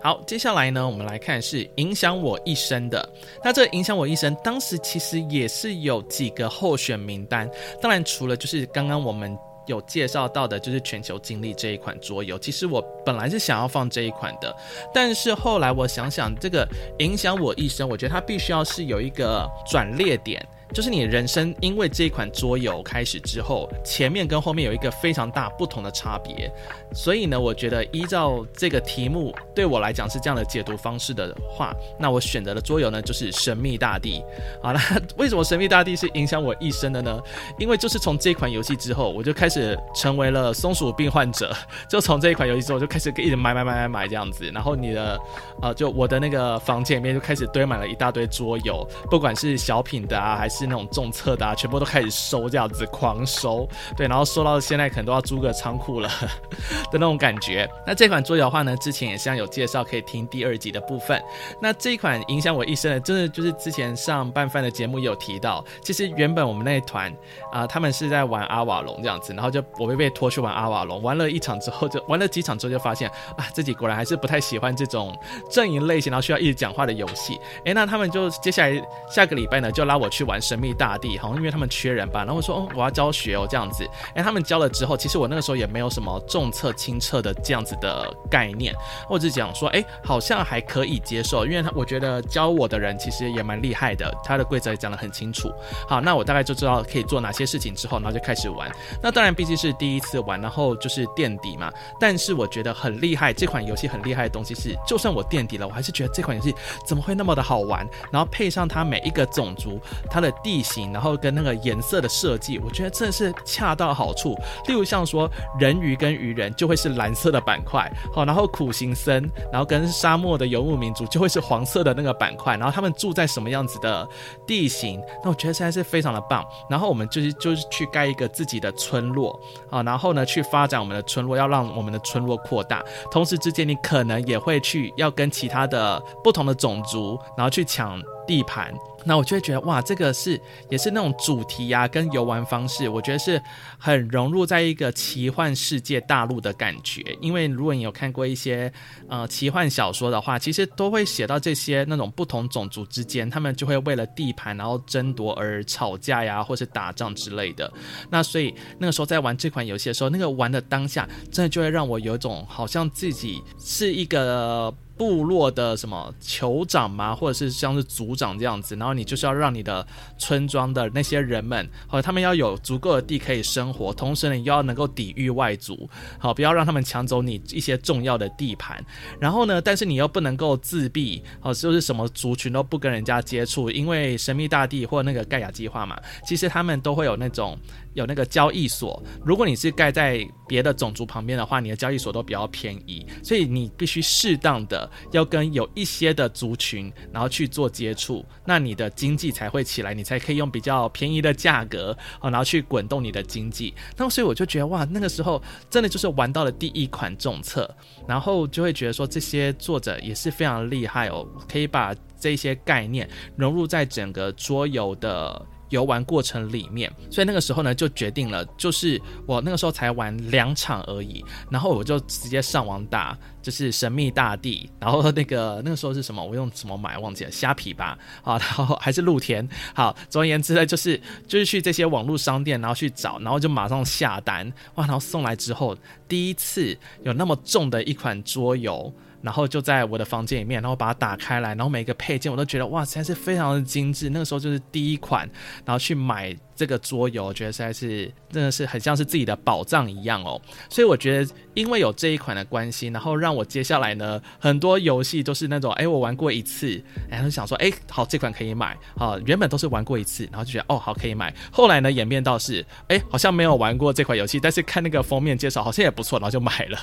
好，接下来呢，我们来看是影响我一生的。那这影响我一生，当时其实也是有几个候选名单。当然，除了就是刚刚我们有介绍到的，就是全球经历这一款桌游。其实我本来是想要放这一款的，但是后来我想想，这个影响我一生，我觉得它必须要是有一个转捩点。就是你人生因为这一款桌游开始之后，前面跟后面有一个非常大不同的差别，所以呢，我觉得依照这个题目对我来讲是这样的解读方式的话，那我选择的桌游呢就是《神秘大地》。好了，为什么《神秘大地》是影响我一生的呢？因为就是从这款游戏之后，我就开始成为了松鼠病患者，就从这一款游戏之后我就开始一直买买买买买这样子，然后你的呃，就我的那个房间里面就开始堆满了一大堆桌游，不管是小品的啊，还是那种重测的啊，全部都开始收这样子，狂收，对，然后收到现在可能都要租个仓库了 的那种感觉。那这款桌游的话呢，之前也像有介绍，可以听第二集的部分。那这一款影响我一生的，真的就是之前上拌饭的节目也有提到，其实原本我们那一团啊，他们是在玩阿瓦隆这样子，然后就我被被拖去玩阿瓦隆，玩了一场之后就玩了几场之后就发现啊，自己果然还是不太喜欢这种阵营类型，然后需要一直讲话的游戏。哎，那他们就接下来下个礼拜呢，就拉我去玩。神秘大地，好像因为他们缺人吧，然后说哦，我要教学哦，这样子。哎，他们教了之后，其实我那个时候也没有什么重测测轻测的这样子的概念，或者讲说，哎，好像还可以接受，因为他我觉得教我的人其实也蛮厉害的，他的规则也讲得很清楚。好，那我大概就知道可以做哪些事情之后，然后就开始玩。那当然毕竟是第一次玩，然后就是垫底嘛。但是我觉得很厉害，这款游戏很厉害的东西是，就算我垫底了，我还是觉得这款游戏怎么会那么的好玩？然后配上它每一个种族，它的地形，然后跟那个颜色的设计，我觉得真的是恰到好处。例如像说人鱼跟鱼人就会是蓝色的板块，好，然后苦行僧，然后跟沙漠的游牧民族就会是黄色的那个板块，然后他们住在什么样子的地形，那我觉得现在是非常的棒。然后我们就是就是去盖一个自己的村落，啊，然后呢去发展我们的村落，要让我们的村落扩大。同时之间，你可能也会去要跟其他的不同的种族，然后去抢地盘。那我就会觉得哇，这个是也是那种主题呀、啊，跟游玩方式，我觉得是很融入在一个奇幻世界大陆的感觉。因为如果你有看过一些呃奇幻小说的话，其实都会写到这些那种不同种族之间，他们就会为了地盘然后争夺而吵架呀，或是打仗之类的。那所以那个时候在玩这款游戏的时候，那个玩的当下，真的就会让我有一种好像自己是一个。部落的什么酋长嘛？或者是像是族长这样子，然后你就是要让你的村庄的那些人们，好，他们要有足够的地可以生活，同时呢，你又要能够抵御外族，好，不要让他们抢走你一些重要的地盘。然后呢，但是你又不能够自闭，好，就是什么族群都不跟人家接触，因为神秘大地或那个盖亚计划嘛，其实他们都会有那种。有那个交易所，如果你是盖在别的种族旁边的话，你的交易所都比较便宜，所以你必须适当的要跟有一些的族群，然后去做接触，那你的经济才会起来，你才可以用比较便宜的价格啊，然后去滚动你的经济。那么所以我就觉得哇，那个时候真的就是玩到了第一款重策，然后就会觉得说这些作者也是非常厉害哦，可以把这些概念融入在整个桌游的。游玩过程里面，所以那个时候呢，就决定了，就是我那个时候才玩两场而已，然后我就直接上网打，就是神秘大地，然后那个那个时候是什么，我用什么买忘记了，虾皮吧，啊，然后 还是露天，好，总而言之呢，就是就是去这些网络商店，然后去找，然后就马上下单，哇，然后送来之后，第一次有那么重的一款桌游。然后就在我的房间里面，然后把它打开来，然后每一个配件我都觉得哇，实在是非常的精致。那个时候就是第一款，然后去买。这个桌游，我觉得实在是真的是很像是自己的宝藏一样哦。所以我觉得，因为有这一款的关系，然后让我接下来呢，很多游戏都是那种，哎，我玩过一次，然后想说，哎，好，这款可以买。好，原本都是玩过一次，然后就觉得，哦，好，可以买。后来呢，演变到是，哎，好像没有玩过这款游戏，但是看那个封面介绍，好像也不错，然后就买了。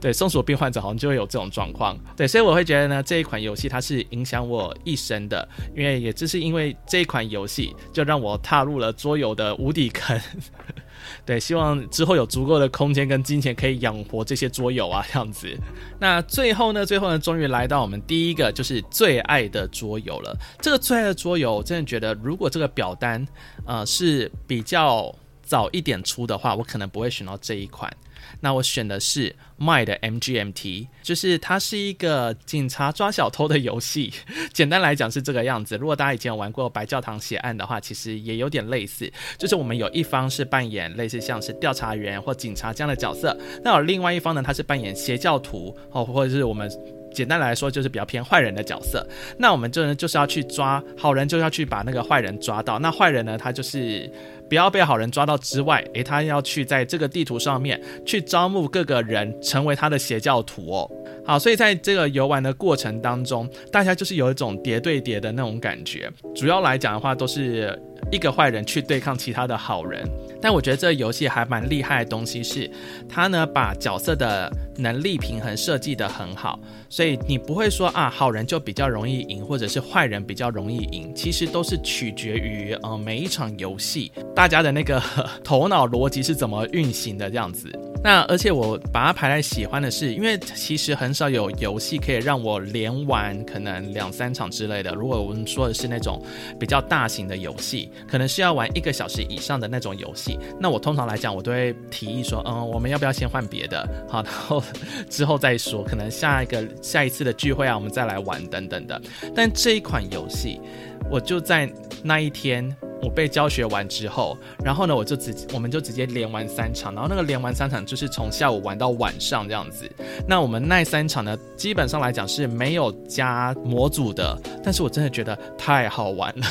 对，松鼠病患者好像就会有这种状况。对，所以我会觉得呢，这一款游戏它是影响我一生的，因为也正是因为这一款游戏，就让我踏入了桌。游的无底坑，对，希望之后有足够的空间跟金钱可以养活这些桌游啊，这样子。那最后呢，最后呢，终于来到我们第一个就是最爱的桌游了。这个最爱的桌游，我真的觉得，如果这个表单呃是比较早一点出的话，我可能不会选到这一款。那我选的是 My 的 MGMT，就是它是一个警察抓小偷的游戏。简单来讲是这个样子。如果大家以前有玩过白教堂血案的话，其实也有点类似。就是我们有一方是扮演类似像是调查员或警察这样的角色，那有另外一方呢，他是扮演邪教徒哦，或者是我们。简单来说，就是比较偏坏人的角色。那我们这呢就是要去抓好人，就要去把那个坏人抓到。那坏人呢，他就是不要被好人抓到之外，诶，他要去在这个地图上面去招募各个人成为他的邪教徒哦。好，所以在这个游玩的过程当中，大家就是有一种叠对叠的那种感觉。主要来讲的话，都是一个坏人去对抗其他的好人。但我觉得这个游戏还蛮厉害的东西是，它呢把角色的能力平衡设计得很好，所以你不会说啊好人就比较容易赢，或者是坏人比较容易赢，其实都是取决于呃每一场游戏大家的那个 头脑逻辑是怎么运行的这样子。那而且我把它排在喜欢的是，因为其实很少有游戏可以让我连玩可能两三场之类的。如果我们说的是那种比较大型的游戏，可能是要玩一个小时以上的那种游戏，那我通常来讲，我都会提议说，嗯，我们要不要先换别的？好，然后之后再说，可能下一个下一次的聚会啊，我们再来玩等等的。但这一款游戏，我就在那一天。我被教学完之后，然后呢，我就直我们就直接连玩三场，然后那个连玩三场就是从下午玩到晚上这样子。那我们那三场呢，基本上来讲是没有加模组的，但是我真的觉得太好玩了。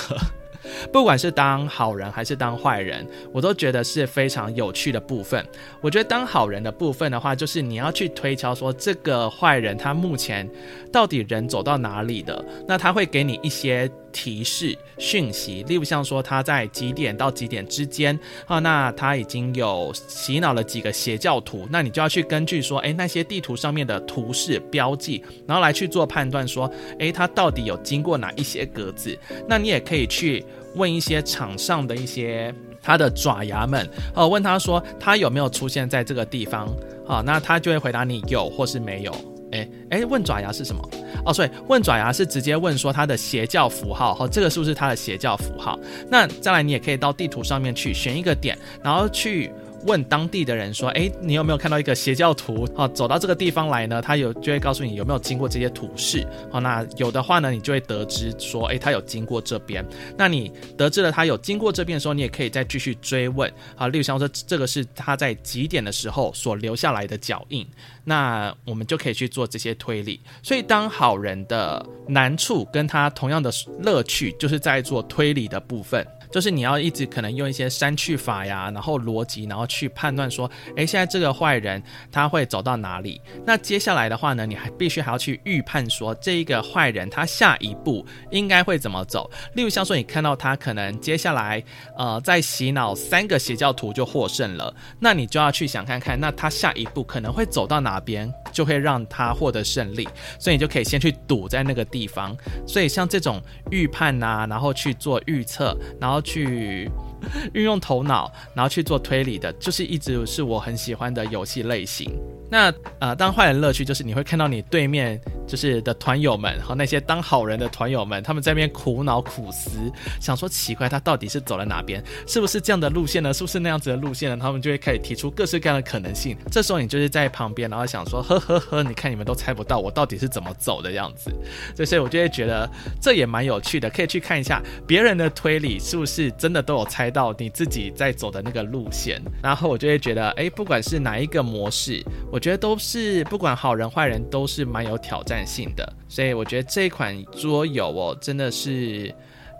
不管是当好人还是当坏人，我都觉得是非常有趣的部分。我觉得当好人的部分的话，就是你要去推敲说这个坏人他目前到底人走到哪里的，那他会给你一些提示讯息，例如像说他在几点到几点之间啊，那他已经有洗脑了几个邪教徒，那你就要去根据说，诶，那些地图上面的图示标记，然后来去做判断说，诶，他到底有经过哪一些格子，那你也可以去。问一些场上的一些他的爪牙们，哦，问他说他有没有出现在这个地方，啊，那他就会回答你有或是没有，哎哎，问爪牙是什么？哦，所以问爪牙是直接问说它的邪教符号，哦，这个是不是它的邪教符号？那再来你也可以到地图上面去选一个点，然后去。问当地的人说：“诶，你有没有看到一个邪教徒？哦，走到这个地方来呢？他有就会告诉你有没有经过这些图示。哦，那有的话呢，你就会得知说，诶，他有经过这边。那你得知了他有经过这边的时候，你也可以再继续追问。啊，例如像说这个是他在几点的时候所留下来的脚印。那我们就可以去做这些推理。所以，当好人的难处跟他同样的乐趣，就是在做推理的部分。”就是你要一直可能用一些删去法呀，然后逻辑，然后去判断说，诶，现在这个坏人他会走到哪里？那接下来的话呢，你还必须还要去预判说，这一个坏人他下一步应该会怎么走？例如像说，你看到他可能接下来，呃，在洗脑三个邪教徒就获胜了，那你就要去想看看，那他下一步可能会走到哪边，就会让他获得胜利。所以你就可以先去赌在那个地方。所以像这种预判呐、啊，然后去做预测，然后。去 运用头脑，然后去做推理的，就是一直是我很喜欢的游戏类型。那呃，当坏人乐趣就是你会看到你对面就是的团友们和那些当好人的团友们，他们在那边苦恼苦思，想说奇怪，他到底是走了哪边？是不是这样的路线呢？是不是那样子的路线呢？他们就会开始提出各式各样的可能性。这时候你就是在旁边，然后想说呵呵呵，你看你们都猜不到我到底是怎么走的样子。所以，我就会觉得这也蛮有趣的，可以去看一下别人的推理是不是真的都有猜到你自己在走的那个路线。然后我就会觉得，哎，不管是哪一个模式，我。觉得都是不管好人坏人都是蛮有挑战性的，所以我觉得这款桌游哦，真的是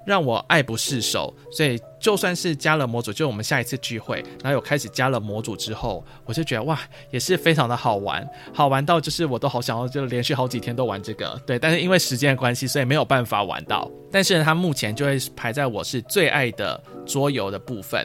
让我爱不释手，所以。就算是加了模组，就我们下一次聚会，然后有开始加了模组之后，我就觉得哇，也是非常的好玩，好玩到就是我都好想要就连续好几天都玩这个，对，但是因为时间的关系，所以没有办法玩到。但是它目前就会排在我是最爱的桌游的部分。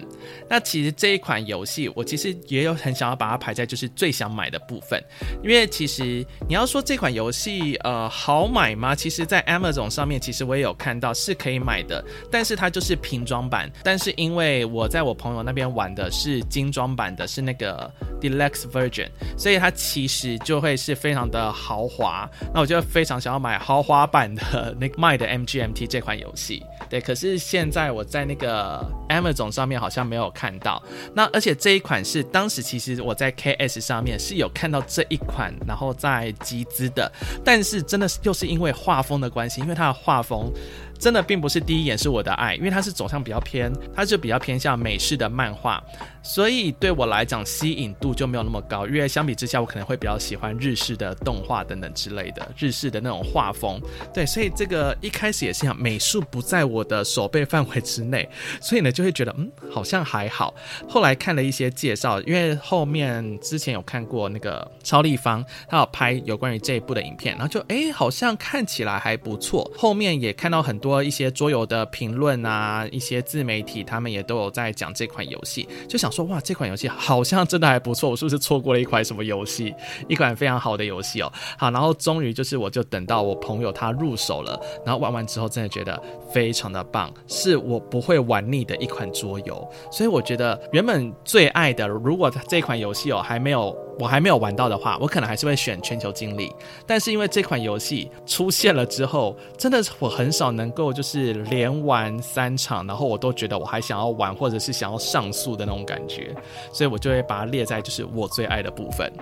那其实这一款游戏，我其实也有很想要把它排在就是最想买的部分，因为其实你要说这款游戏呃好买吗？其实，在 Amazon 上面其实我也有看到是可以买的，但是它就是平装版。但但是因为我在我朋友那边玩的是精装版的，是那个 Deluxe Version，所以它其实就会是非常的豪华。那我就非常想要买豪华版的那个 My 的 MGMT 这款游戏。对，可是现在我在那个 Amazon 上面好像没有看到。那而且这一款是当时其实我在 KS 上面是有看到这一款，然后在集资的，但是真的是又是因为画风的关系，因为它的画风。真的并不是第一眼是我的爱，因为它是走向比较偏，它就比较偏向美式的漫画，所以对我来讲吸引度就没有那么高。因为相比之下，我可能会比较喜欢日式的动画等等之类的，日式的那种画风。对，所以这个一开始也是想，美术不在我的手背范围之内，所以呢就会觉得嗯好像还好。后来看了一些介绍，因为后面之前有看过那个超立方，他有拍有关于这一部的影片，然后就哎好像看起来还不错。后面也看到很。多一些桌游的评论啊，一些自媒体他们也都有在讲这款游戏，就想说哇，这款游戏好像真的还不错，我是不是错过了一款什么游戏？一款非常好的游戏哦。好，然后终于就是我就等到我朋友他入手了，然后玩完之后真的觉得非常的棒，是我不会玩腻的一款桌游。所以我觉得原本最爱的，如果这款游戏哦还没有。我还没有玩到的话，我可能还是会选全球经理。但是因为这款游戏出现了之后，真的我很少能够就是连玩三场，然后我都觉得我还想要玩，或者是想要上诉的那种感觉，所以我就会把它列在就是我最爱的部分。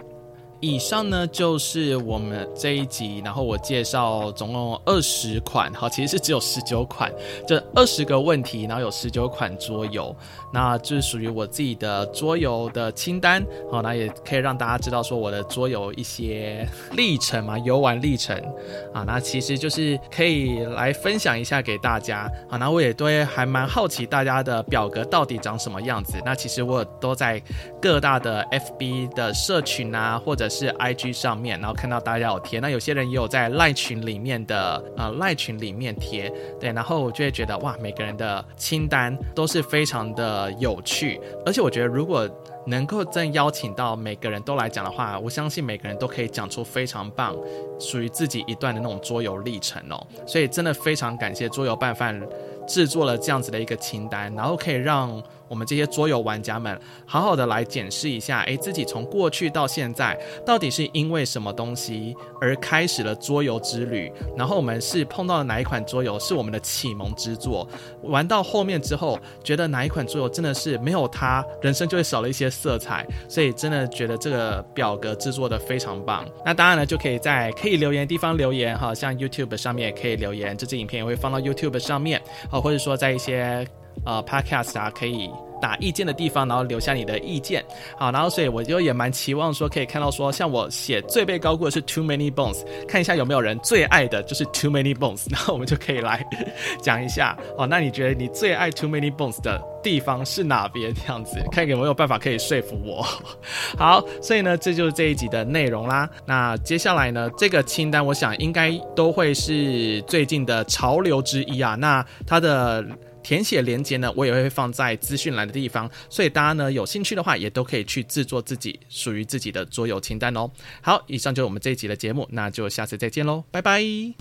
以上呢就是我们这一集，然后我介绍总共二十款，好，其实是只有十九款，这二十个问题，然后有十九款桌游，那就是属于我自己的桌游的清单，好，那也可以让大家知道说我的桌游一些历程嘛，游玩历程啊，那其实就是可以来分享一下给大家，好，那我也都还蛮好奇大家的表格到底长什么样子，那其实我都在各大的 FB 的社群啊，或者是 IG 上面，然后看到大家有贴，那有些人也有在赖群里面的呃赖群里面贴，对，然后我就会觉得哇，每个人的清单都是非常的有趣，而且我觉得如果能够真邀请到每个人都来讲的话，我相信每个人都可以讲出非常棒属于自己一段的那种桌游历程哦，所以真的非常感谢桌游拌饭制作了这样子的一个清单，然后可以让。我们这些桌游玩家们，好好的来检视一下，诶，自己从过去到现在，到底是因为什么东西而开始了桌游之旅？然后我们是碰到了哪一款桌游是我们的启蒙之作？玩到后面之后，觉得哪一款桌游真的是没有它，人生就会少了一些色彩。所以真的觉得这个表格制作的非常棒。那当然呢，就可以在可以留言的地方留言哈，像 YouTube 上面也可以留言，这支影片也会放到 YouTube 上面，啊，或者说在一些。呃，Podcast 啊，可以打意见的地方，然后留下你的意见。好，然后所以我就也蛮期望说，可以看到说，像我写最被高估的是 Too Many Bones，看一下有没有人最爱的就是 Too Many Bones，然后我们就可以来讲一下。哦，那你觉得你最爱 Too Many Bones 的地方是哪边？这样子，看有没有办法可以说服我。好，所以呢，这就是这一集的内容啦。那接下来呢，这个清单我想应该都会是最近的潮流之一啊。那它的。填写连接呢，我也会放在资讯栏的地方，所以大家呢有兴趣的话，也都可以去制作自己属于自己的桌游清单哦。好，以上就是我们这一集的节目，那就下次再见喽，拜拜。